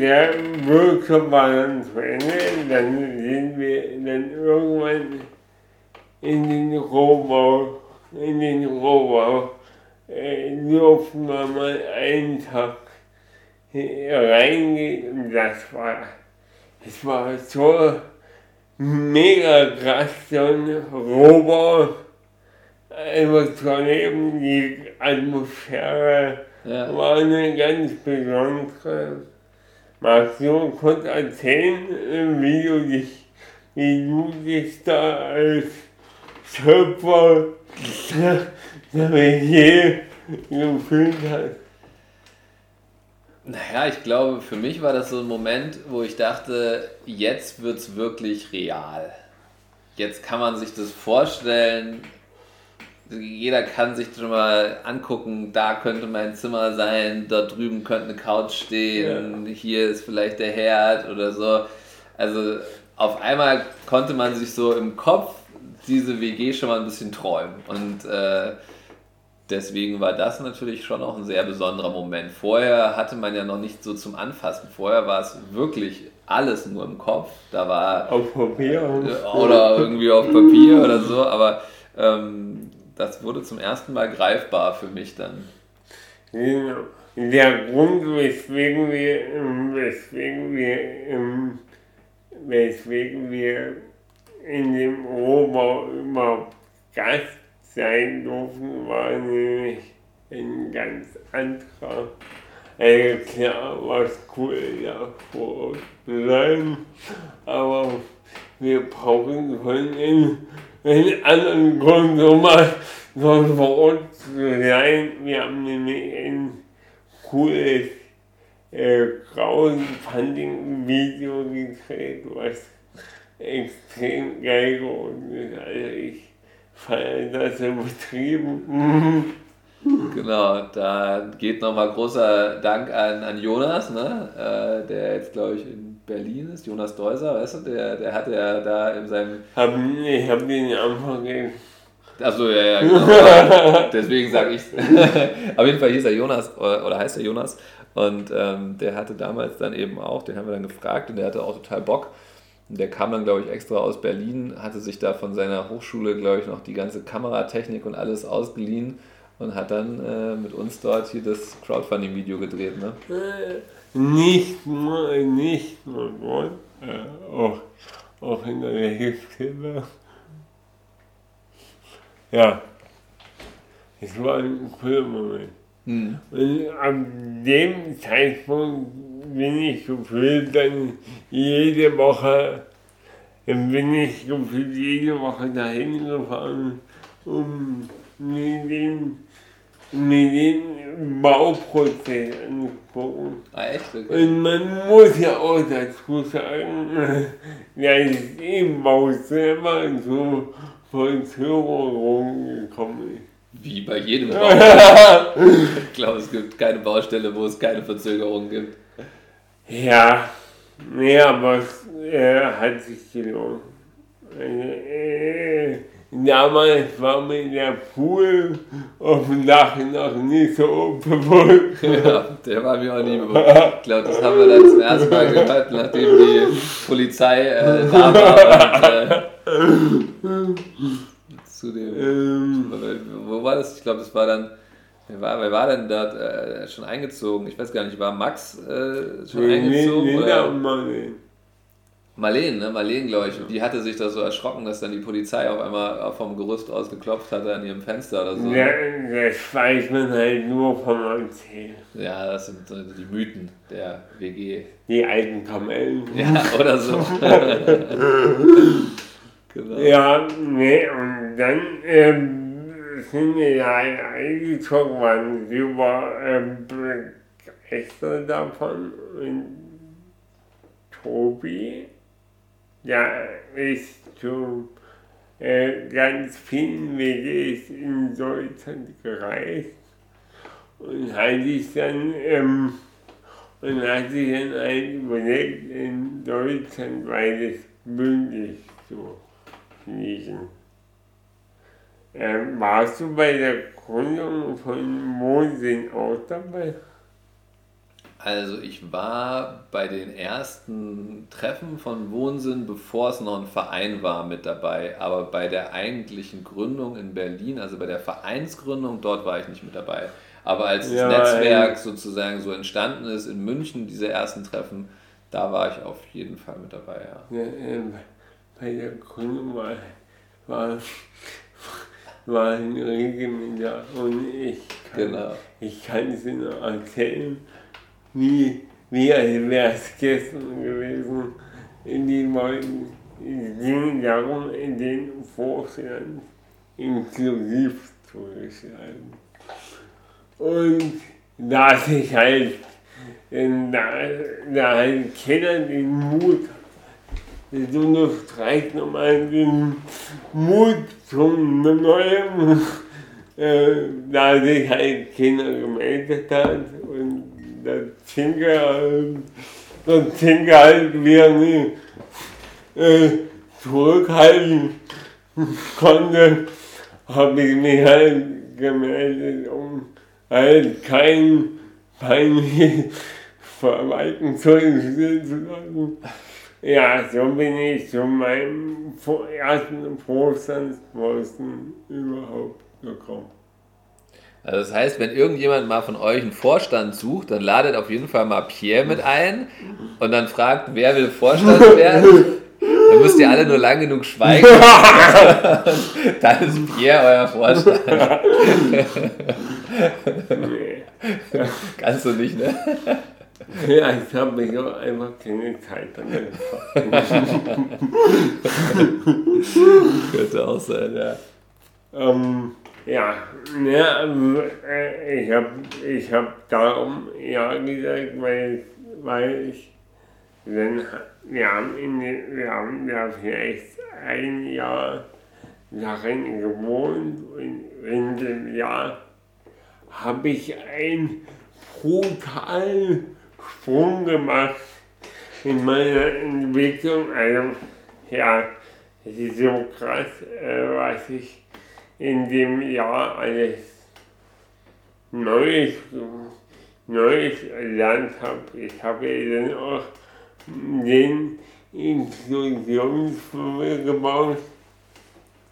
der Workshop war dann zu Ende, dann sind wir dann irgendwann in den Rohbau, in den Rohbau, äh, durften wir mal einen Tag reingehen und das war, das war so mega krass, so ein Rohbau einfach zu erleben, die Atmosphäre ja. war eine ganz besondere. Magst du kurz erzählen, wie du dich, wie du dich da als Schöpfer der Metier gefühlt hast? Naja, ich glaube, für mich war das so ein Moment, wo ich dachte, jetzt wird es wirklich real. Jetzt kann man sich das vorstellen, jeder kann sich schon mal angucken, da könnte mein Zimmer sein, dort drüben könnte eine Couch stehen, ja. hier ist vielleicht der Herd oder so. Also auf einmal konnte man sich so im Kopf diese WG schon mal ein bisschen träumen. Und äh, deswegen war das natürlich schon auch ein sehr besonderer Moment. Vorher hatte man ja noch nicht so zum Anfassen. Vorher war es wirklich alles nur im Kopf. Da war. Auf Papier. Oder irgendwie auf Papier oder so. Aber ähm, das wurde zum ersten Mal greifbar für mich dann. Der Grund, weswegen wir, weswegen wir, weswegen wir in dem Rohbau überhaupt Gast sein durften, war nämlich ein ganz anderer. Also klar war es cool, da vor Ort zu sein, aber wir brauchen von den, den anderen Grund so mal so vor Ort zu sein. Wir haben nämlich ein cooles äh, Crowdfunding-Video gedreht, was extrem geil ist. Also ich feiere das übertrieben. Genau, da geht nochmal großer Dank an, an Jonas, ne? Äh, der jetzt, glaube ich, in Berlin ist. Jonas Deuser, weißt du, der, der hatte ja da in seinem. Hab, ich habe den Anfang. Achso, ja, ja, genau. Deswegen sage ich Auf jeden Fall hieß er Jonas, oder heißt er Jonas. Und ähm, der hatte damals dann eben auch, den haben wir dann gefragt und der hatte auch total Bock. Der kam dann, glaube ich, extra aus Berlin, hatte sich da von seiner Hochschule, glaube ich, noch die ganze Kameratechnik und alles ausgeliehen und hat dann äh, mit uns dort hier das Crowdfunding-Video gedreht. Ne? Nicht nur, nicht nur dort, äh, auch, auch in der Hilfshilfe. Ja, es war ein cooler Moment. Mhm. Und ab dem Zeitpunkt bin ich gefühlt dann jede Woche, bin ich gefühlt jede Woche dahin gefahren, um mir den mir den Bauprozess angucken. Ah, echt? Okay. Und man muss ja auch dazu sagen, dass im Bau selber zu Verzögerungen gekommen ist. Wie bei jedem Bau. ich glaube, es gibt keine Baustelle, wo es keine Verzögerungen gibt. Ja, nee, aber es äh, hat sich gelohnt. Äh, Damals war mir der Pool auf dem Dach noch nicht so bewusst. Ja, der war mir auch nie bewusst. Ich glaube, das haben wir dann zum ersten Mal gehört, nachdem die Polizei äh, da war. Und, äh, zu dem, ähm, wo war das? Ich glaube, das war dann. Wer war, wer war denn da äh, schon eingezogen? Ich weiß gar nicht, war Max äh, schon nee, eingezogen? Nee, nee, oder? Marlene, ne? Marlene, glaube ich. Und die hatte sich da so erschrocken, dass dann die Polizei auf einmal vom Gerüst aus geklopft hatte an ihrem Fenster oder so. Ja, das weiß man halt nur vom Erzählen. Ja, das sind die Mythen der WG. Die alten Kamellen. Ja, oder so. genau. Ja, ne, und dann ähm, sind wir ja eingezogen, waren super ähm, begeistert davon. Und Tobi ja, ist zu äh, ganz vielen WGs in Deutschland gereist und hat sich dann, ähm, und hat sich dann ein Projekt in Deutschland beides bündig zu schließen. Ähm, warst du bei der Gründung von Mondsinn auch dabei? Also ich war bei den ersten Treffen von Wohnsinn, bevor es noch ein Verein war, mit dabei. Aber bei der eigentlichen Gründung in Berlin, also bei der Vereinsgründung, dort war ich nicht mit dabei. Aber als ja, das Netzwerk sozusagen so entstanden ist in München, diese ersten Treffen, da war ich auf jeden Fall mit dabei, ja. ja äh, bei der Gründung war, war, war ein Regiment da und ich kann, genau. ich kann es Ihnen erzählen wie, wie als wäre es gestern gewesen, in den Leuten, es ging darum, in den Vorstand inklusiv zu gestalten. Und da sich halt, da, da halt keiner den Mut das unterstreicht nochmal den Mut zum Neuen, äh, da sich halt keiner gemeldet hat und der Tinker, der Tinker halt wieder nie äh, zurückhalten konnte, habe ich mich halt gemeldet, um halt kein peinliches Verwalten zu lassen. Ja, so bin ich zu meinem ersten Vorstandsposten überhaupt gekommen. Also das heißt, wenn irgendjemand mal von euch einen Vorstand sucht, dann ladet auf jeden Fall mal Pierre mit ein und dann fragt, wer will Vorstand werden. Dann müsst ihr alle nur lang genug schweigen. dann ist Pierre euer Vorstand. Kannst du nicht, ne? Ja, ich habe mich auch einfach keine Zeit damit Könnte auch sein, ja. ähm, ja, also, äh, ich habe ich hab darum ja gesagt, weil, weil ich dann, wir haben, in, wir haben ja vielleicht ein Jahr darin gewohnt und in dem Jahr habe ich einen brutalen Sprung gemacht in meiner Entwicklung. Also, ja, es ist so krass, äh, was ich in dem Jahr alles Neues, Neues erlernt habe. Ich habe ja dann auch den Inklusionsfilm gebaut.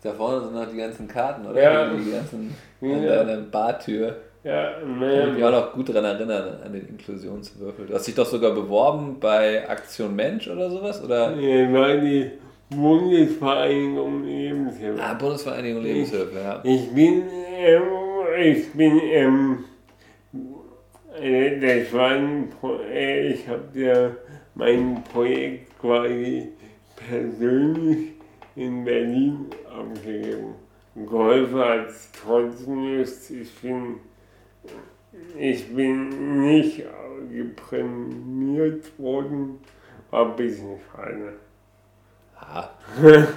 Da vorne sind noch die ganzen Karten, oder? Ja. Die ganzen an Ja. deiner Bartür. Ja, Kann ich mich auch noch gut daran erinnern, an den Inklusionswürfel. Du hast dich doch sogar beworben bei Aktion Mensch oder sowas? Oder? äh, war die Bundesvereinigung Lebenshilfe. Ah, Bundesvereinigung Lebenshilfe, ja. Ich bin, ähm, ich bin, ähm, äh, das war ein Pro äh, ich habe ja mein Projekt quasi persönlich in Berlin abgegeben. Geholfen hat es trotzdem nicht. Ich bin, ich bin nicht geprämiert worden, war ein bisschen schade. Ah,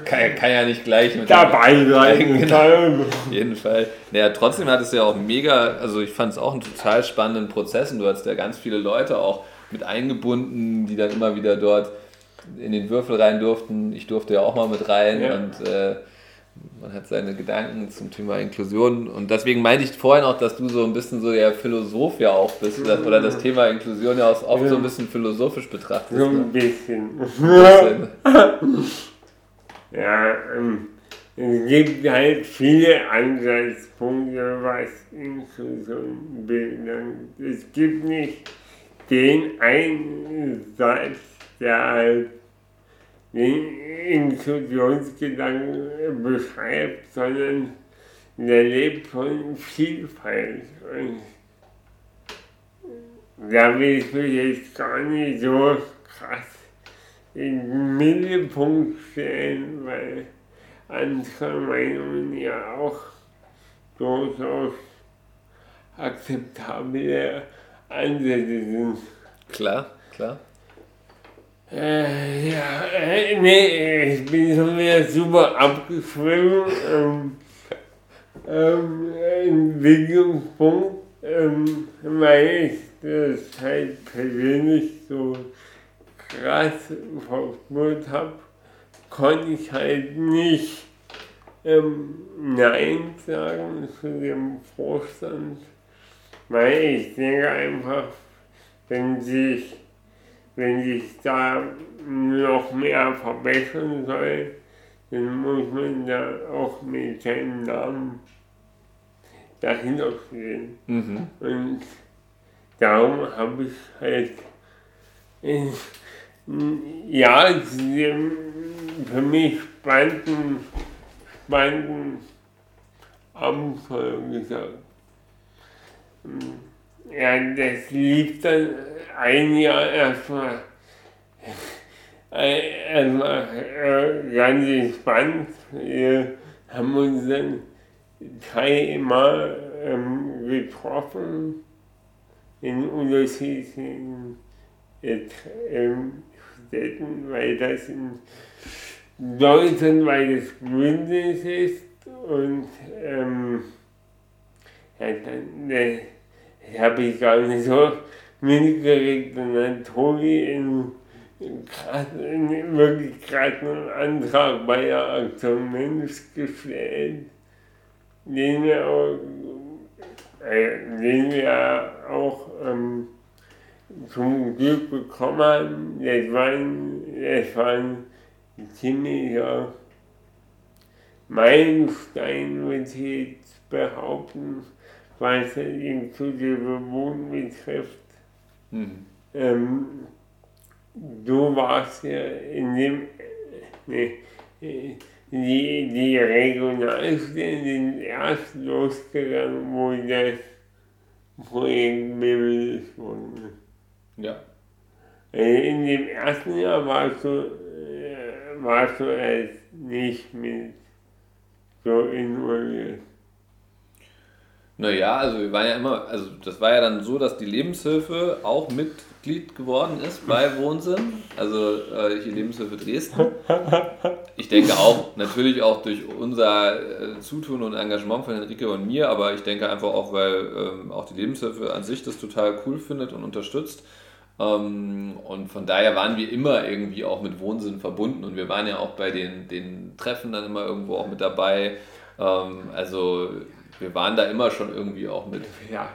kann, kann ja nicht gleich mit Dabei sein Genau. Auf jeden Fall. Naja, trotzdem hat es ja auch mega, also ich fand es auch einen total spannenden Prozess und du hast ja ganz viele Leute auch mit eingebunden, die dann immer wieder dort in den Würfel rein durften. Ich durfte ja auch mal mit rein Ja. und äh, man hat seine Gedanken zum Thema Inklusion und deswegen meinte ich vorhin auch, dass du so ein bisschen so der Philosoph ja auch bist dass- oder das Thema Inklusion ja auch oft so ein bisschen philosophisch betrachtest. So ein bisschen. Bisschen. Ja, ähm, es gibt halt viele Ansatzpunkte, was Inklusion belangt. Es gibt nicht den einen Satz, der halt den Inklusionsgedanken beschreibt, sondern der lebt von Vielfalt. Und da will ich mich jetzt gar nicht so krass in den Mittelpunkt stellen, weil andere Meinungen ja auch durchaus akzeptable Ansätze sind. Klar, klar. Äh, ja, äh, nee, ich bin schon wieder super abgeschwimmen. Ähm, ähm, Entwicklungspunkt, ähm, weil ich das halt persönlich so krass verspürt habe, konnte ich halt nicht ähm, Nein sagen zu dem Vorstand, weil ich denke einfach, wenn sich, wenn sich da noch mehr verbessern soll, dann muss man da auch mit seinem Namen dahinter stehen. Mhm. Und darum habe ich halt äh, ja zu dem für mich spannenden, spannenden Abenteuer gesagt. Ja, das lief dann ein Jahr erstmal erstmal äh, ganz entspannt. Wir haben uns dann dreimal ähm, getroffen in unterschiedlichen äh, ähm, Städten, weil das ein deutschlandweites Bündnis ist und ähm, ja, dann äh, habe ich gar nicht so mitgekriegt und dann Tobi in, in, krass, in wirklich krassen Antrag bei der Aktion Mensch gestellt, den wir auch, äh, den wir auch ähm, zum Glück bekommen haben. Das war ein ziemlicher Meilenstein, würde ich jetzt behaupten, was die inklusive Wohnen betrifft. Mhm. Ähm, du warst ja in dem nee, die, die Regionalstellen sind erst losgegangen, wo das Projekt bewilligt ist. Ja. Äh, In dem ersten Jahr warst du, äh, warst du halt nicht mit so involviert. Naja, also wir waren ja immer, also das war ja dann so, dass die Lebenshilfe auch Mitglied geworden ist bei Wohnsinn, also äh, die Lebenshilfe Dresden. Ich denke auch, natürlich auch durch unser äh, Zutun und Engagement von Henrike und mir, aber ich denke einfach auch, weil ähm, auch die Lebenshilfe an sich das total cool findet und unterstützt. Ähm, und von daher waren wir immer irgendwie auch mit Wohnsinn verbunden und wir waren ja auch bei den, den Treffen dann immer irgendwo auch mit dabei. Ähm, also wir waren da immer schon irgendwie auch mit. Ja,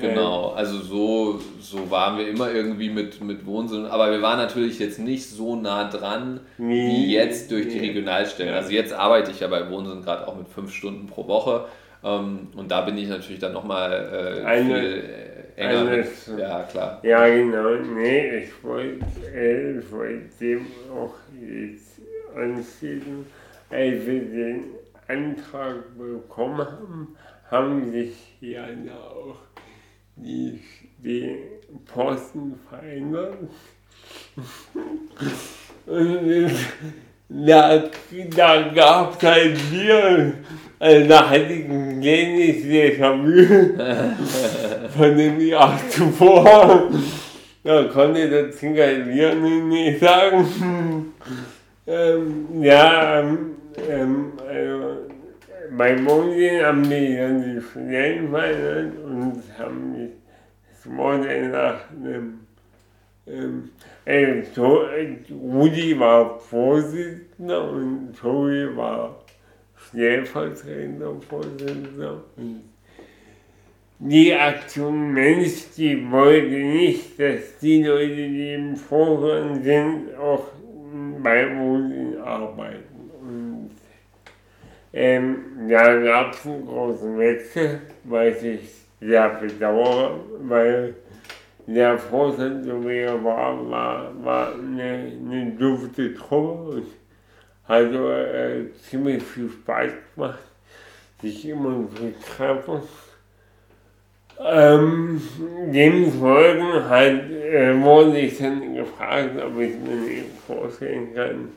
Genau, also so, so waren wir immer irgendwie mit, mit Wohnsinn, aber wir waren natürlich jetzt nicht so nah dran Nee. wie jetzt durch die Nee. Regionalstellen. Ja. Also jetzt arbeite ich ja bei Wohnsinn gerade auch mit fünf Stunden pro Woche ähm, und da bin ich natürlich dann nochmal äh, Eine- viel äh, enger eine- mit. Ja, klar. Ja, genau. Nee, ich wollte, äh, ich wollte dem auch jetzt anschließen. Als wir den Antrag bekommen haben, haben sich ja auch die, die Posten verändert. Und da, da gab es halt Bier. Also da hatte ich ein kleines Déjà-vu von dem Jahr zuvor. Da konnte der Zingalier nicht sagen. Ähm, ja, ähm, ähm, also, bei Wohnsinn haben die dann die Stellen verändert und haben mich, es wurde nach einem, ähm, also, to, Rudi war Vorsitzender und Tobi war stellvertretender Vorsitzender. Und die Aktion Mensch, die wollte nicht, dass die Leute, die im Vorstand sind, auch bei uns arbeiten. Ähm, da gab es einen großen Wechsel, was ich sehr bedauere, weil der Vorstand, so wie er war, war, war eine, eine dufte Truppe und hat äh, ziemlich viel Spaß gemacht, sich immer zu treffen. Ähm, dem Folgen äh, wurde ich dann gefragt, ob ich mir nicht vorstellen kann,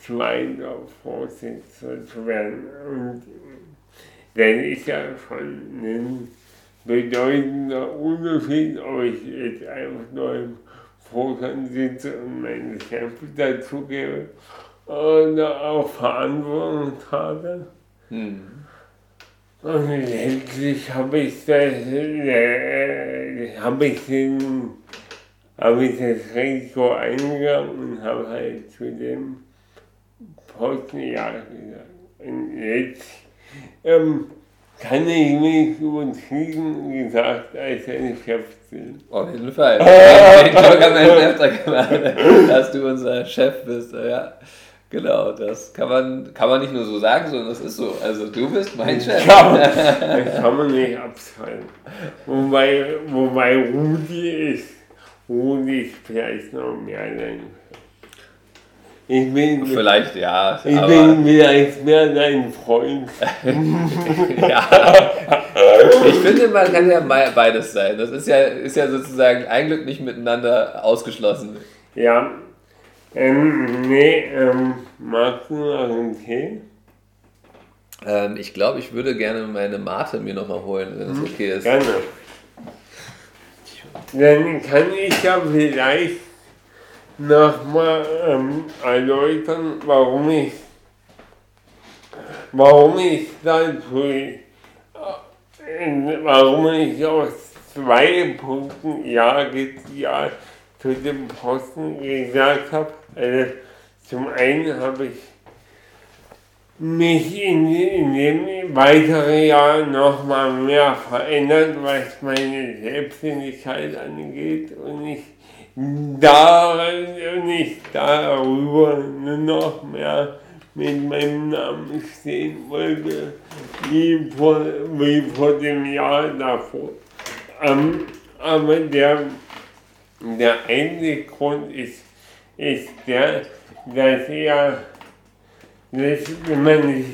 zweiter Vorsitzender zu werden. Und das ist ja schon ein bedeutender Unterschied, ob ich jetzt einfach nur im Vorstand sitze und meine Chef dazugebe oder auch Verantwortung trage. Hm. Und letztlich habe ich das, äh, habe ich den, habe ich das Risiko eingegangen und habe halt zu dem Posten Ja gesagt. Und jetzt ähm, kann ich mich übertrieben gesagt als Chef sehen. Auf jeden Fall. Den Joke haben wir öfter gemacht, dass du unser Chef bist. Ja, genau. Das kann man, kann man nicht nur so sagen, sondern das ist so. Also du bist mein Chef. Ja, das kann man nicht abschalten. Wobei, wobei Rudi ist, Rudi ist vielleicht noch mehr dein Ich bin, Vielleicht ja, ich bin vielleicht mehr dein Freund. ja. Ich finde, man kann ja beides sein. Das ist ja, ist ja sozusagen ein Glück nicht miteinander ausgeschlossen. Ja, ähm, nee, ähm, magst du noch einen Tee? Ähm, ich glaube, ich würde gerne meine Mate mir nochmal holen, wenn es okay ist. Gerne. Dann kann ich ja vielleicht nochmal ähm, erläutern, warum ich, warum ich dazu, äh, warum ich aus zwei Punkten Ja, ja zu dem Posten gesagt habe. Also zum einen habe ich mich in, in dem weiteren Jahr noch mal mehr verändert, was meine Selbstständigkeit angeht und ich da und ich darüber noch mehr mit meinem Namen stehen wollte, wie vor, wie vor dem Jahr davor. Ähm, aber der der eine Grund ist, ist der, dass er, dass, wenn man sich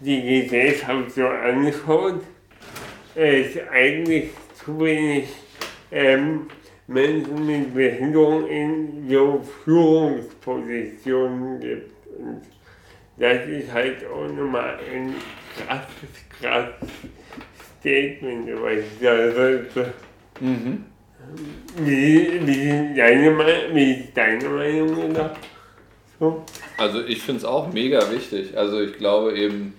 die Gesellschaft so anschaut, es eigentlich zu wenig ähm, Menschen mit Behinderung in so Führungspositionen gibt. Und das ist halt auch nochmal ein krasses, krasses Statement, was ich da sollte. Mhm. Wie, wie, ist deine, wie ist deine Meinung da? So? Also ich finde es auch mega wichtig. Also ich glaube eben,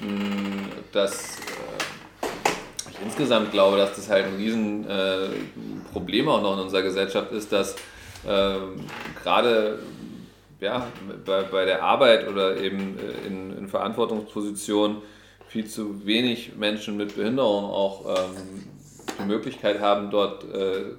hm, dass äh, ich insgesamt glaube, dass das halt ein Riesenproblem äh, auch noch in unserer Gesellschaft ist, dass äh, gerade ja, bei, bei der Arbeit oder eben äh, in, in Verantwortungspositionen viel zu wenig Menschen mit Behinderung auch ähm, die Möglichkeit haben, dort äh,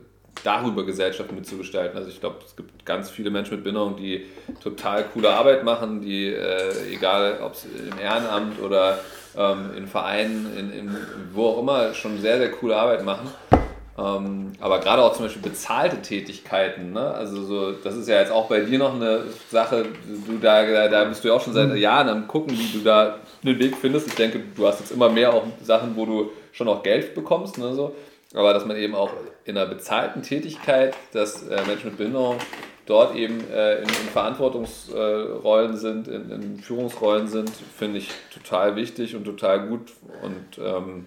darüber Gesellschaft mitzugestalten. Also ich glaube, es gibt ganz viele Menschen mit Behinderung, die total coole Arbeit machen, die, äh, egal ob es im Ehrenamt oder ähm, in Vereinen, in, in, wo auch immer, schon sehr, sehr coole Arbeit machen. Ähm, aber gerade auch zum Beispiel bezahlte Tätigkeiten, ne? also so, das ist ja jetzt auch bei dir noch eine Sache, du da, da bist du ja auch schon seit mhm. Jahren am gucken, wie du da einen Weg findest. Ich denke, du hast jetzt immer mehr auch Sachen, wo du schon auch Geld bekommst, ne? so. aber dass man eben auch in einer bezahlten Tätigkeit, dass äh, Menschen mit Behinderung dort eben äh, in, in, Verantwortungsrollen sind, in, in, Führungsrollen sind, finde ich total wichtig und total gut und ähm,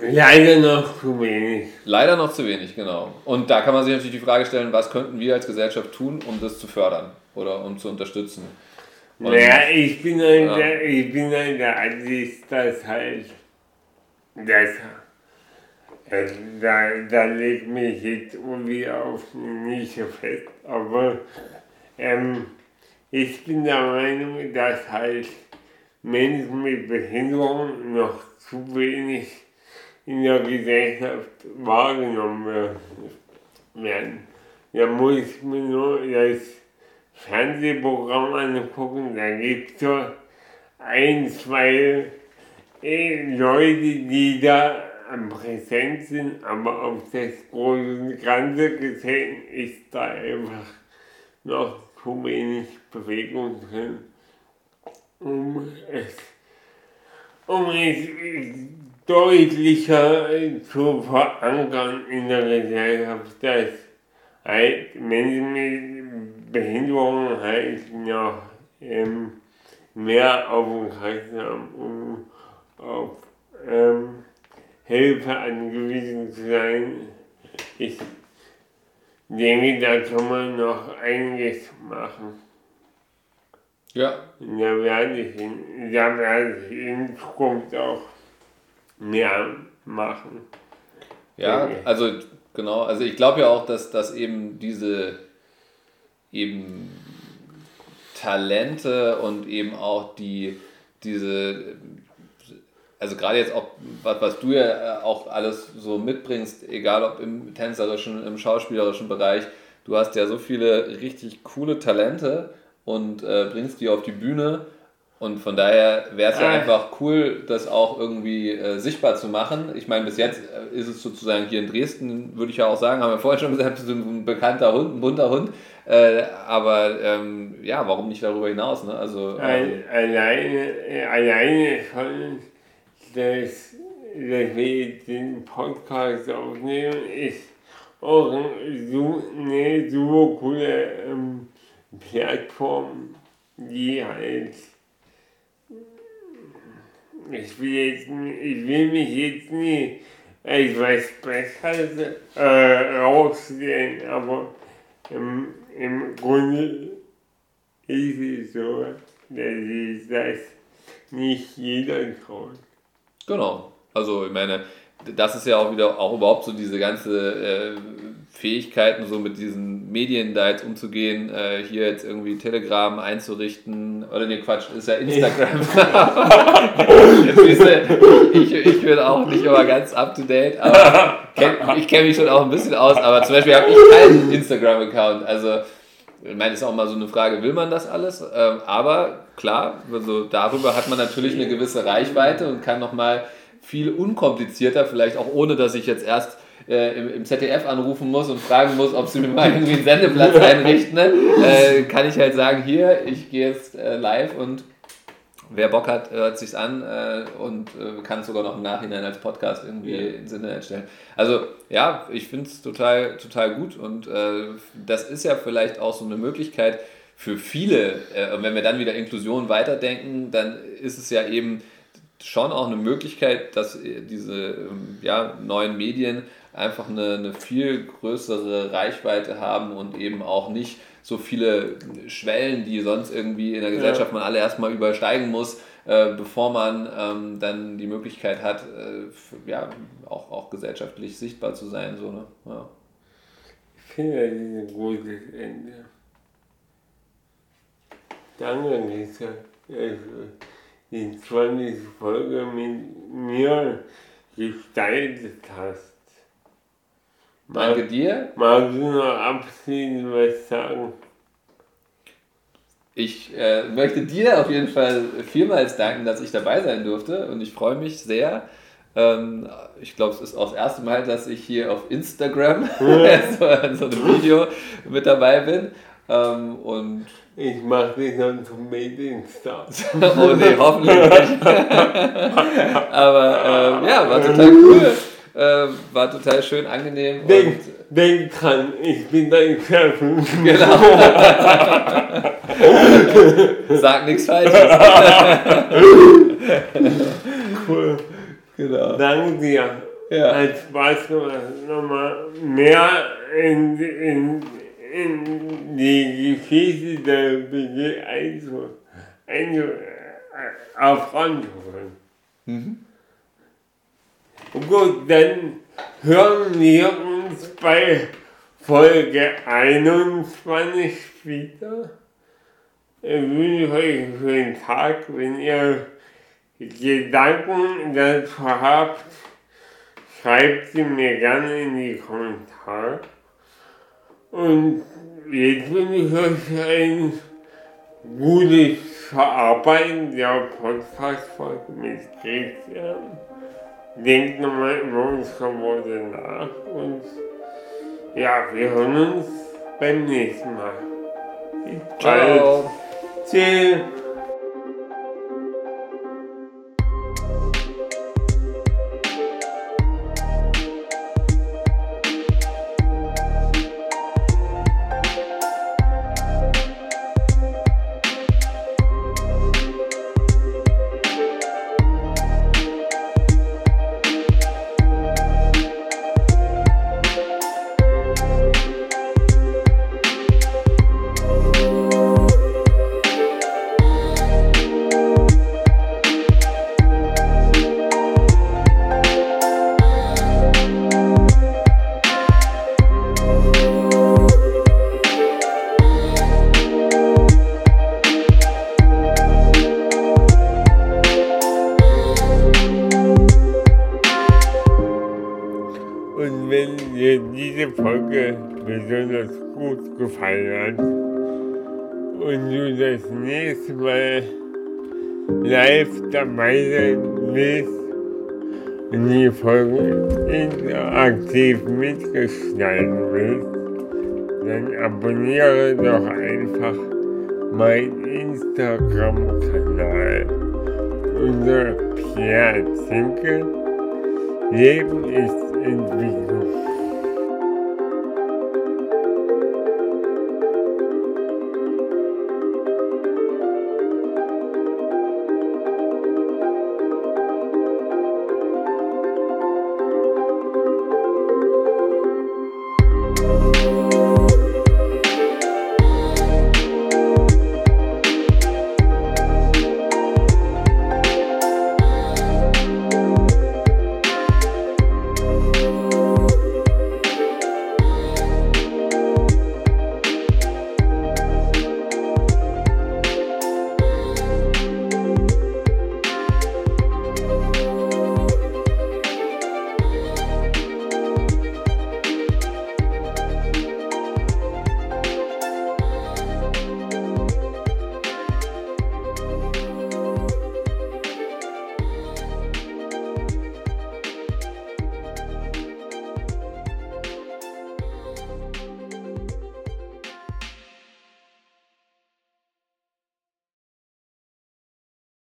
Leider noch zu wenig. Leider noch zu wenig, genau. Und da kann man sich natürlich die Frage stellen, was könnten wir als Gesellschaft tun, um das zu fördern oder um zu unterstützen? Und, naja, ich bin halt ja. der, ich bin halt der Ansicht, dass halt, dass, äh, da, da legt mich jetzt irgendwie auf nicht so fest, aber ähm, ich bin der Meinung, dass halt Menschen mit Behinderung noch zu wenig in der Gesellschaft wahrgenommen werden. Da muss ich mir nur das Fernsehprogramm angucken, da gibt es so ein, zwei äh, Leute, die da präsent sind, aber auf das große Ganze gesehen ist da einfach noch zu wenig Bewegung drin, um es, um es deutlicher zu verankern in der Gesellschaft, dass halt Menschen mit Behinderung halt noch ähm, mehr auf den Kreis haben, um auf ähm, Hilfe angewiesen zu sein. Ich denke, da kann man noch einiges machen. Ja. Da werde ich in, da werde ich in Zukunft auch mehr machen. Ja, also genau, also ich glaube ja auch, dass, dass eben diese eben Talente und eben auch die diese also gerade jetzt auch, was, was du ja auch alles so mitbringst, egal ob im tänzerischen, im schauspielerischen Bereich, du hast ja so viele richtig coole Talente und äh, bringst die auf die Bühne und von daher wäre es ja ah. einfach cool, das auch irgendwie äh, sichtbar zu machen. Ich meine, bis jetzt äh, ist es sozusagen hier in Dresden, würde ich ja auch sagen, haben wir vorhin schon gesagt, so ein bekannter Hund, ein bunter Hund. Äh, aber ähm, ja, warum nicht darüber hinaus? Ne? Also, ähm, alleine, alleine schon, dass, dass wir den Podcast aufnehmen, ist auch so eine super coole ähm, Plattform, die halt ich will, jetzt, ich will mich jetzt nie etwas besser äh, rausstellen, aber im, im Grunde ist es so, dass ich das nicht jeder traut. Genau. Also ich meine, das ist ja auch wieder auch überhaupt so diese ganze äh, Fähigkeiten, so mit diesen Medien da jetzt umzugehen, äh, hier jetzt irgendwie Telegram einzurichten, oder ne Quatsch, ist ja Instagram. jetzt, ich, ich bin auch nicht immer ganz up to date, aber kenn, ich kenne mich schon auch ein bisschen aus, aber zum Beispiel habe ich keinen Instagram-Account, also ich meine, ist auch mal so eine Frage, will man das alles? Ähm, aber klar, also darüber hat man natürlich eine gewisse Reichweite und kann nochmal viel unkomplizierter, vielleicht auch ohne, dass ich jetzt erst äh, im, im, ZDF anrufen muss und fragen muss, ob sie mir mal irgendwie einen Sendeplatz einrichten, ne? äh, kann ich halt sagen, hier, ich gehe jetzt äh, live und wer Bock hat, hört sich's an äh, und äh, kann es sogar noch im Nachhinein als Podcast irgendwie ja. ins Internet stellen. Also ja, ich finde es total, total gut und äh, das ist ja vielleicht auch so eine Möglichkeit für viele, äh, wenn wir dann wieder Inklusion weiterdenken, dann ist es ja eben schon auch eine Möglichkeit, dass diese ähm, ja, neuen Medien einfach eine, eine viel größere Reichweite haben und eben auch nicht so viele Schwellen, die sonst irgendwie in der Gesellschaft man alle erstmal übersteigen muss, äh, bevor man ähm, dann die Möglichkeit hat, äh, für, ja, auch, auch gesellschaftlich sichtbar zu sein. So, ne? ja. Ich finde das ist ein gutes Ende. Danke, Lisa, dass die 20. Folge mit mir gestaltet hast. Danke dir. Magst du noch abschließend was sagen? Ich äh, möchte dir auf jeden Fall vielmals danken, dass ich dabei sein durfte und ich freue mich sehr. Ähm, ich glaube, es ist auch das erste Mal, dass ich hier auf Instagram so, in so einem Video mit dabei bin. Ähm, und ich mache dich dann zum Medienstar. oh nee, hoffentlich nicht. Aber ähm, ja, war total cool. Äh, war total schön, angenehm. Denk, denk dran, ich bin dein Chef. Genau. Sag nichts Falsches. cool. Genau. Danke dir. Ja. Spaß gemacht, nochmal mehr in, in, in die Geschichte der BG einzu, einzu, äh, auf ranzuholen. Mhm. Gut, dann hören wir uns bei Folge 21 wieder. Ich wünsche euch einen schönen Tag, wenn ihr Gedanken dazu habt, schreibt sie mir gerne in die Kommentare. Und jetzt wünsche ich euch ein gutes Verarbeiten der Podcast-Folge mit Christian denkt nochmal über unsere Worte nach und ja, wir hören uns beim nächsten Mal. Ciao. Tschüss. gefallen hat und du das nächste Mal live dabei sein willst und die Folge interaktiv mitgestalten willst, dann abonniere doch einfach meinen Instagram-Kanal unter Pierre Zinke. Leben ist Entwicklung.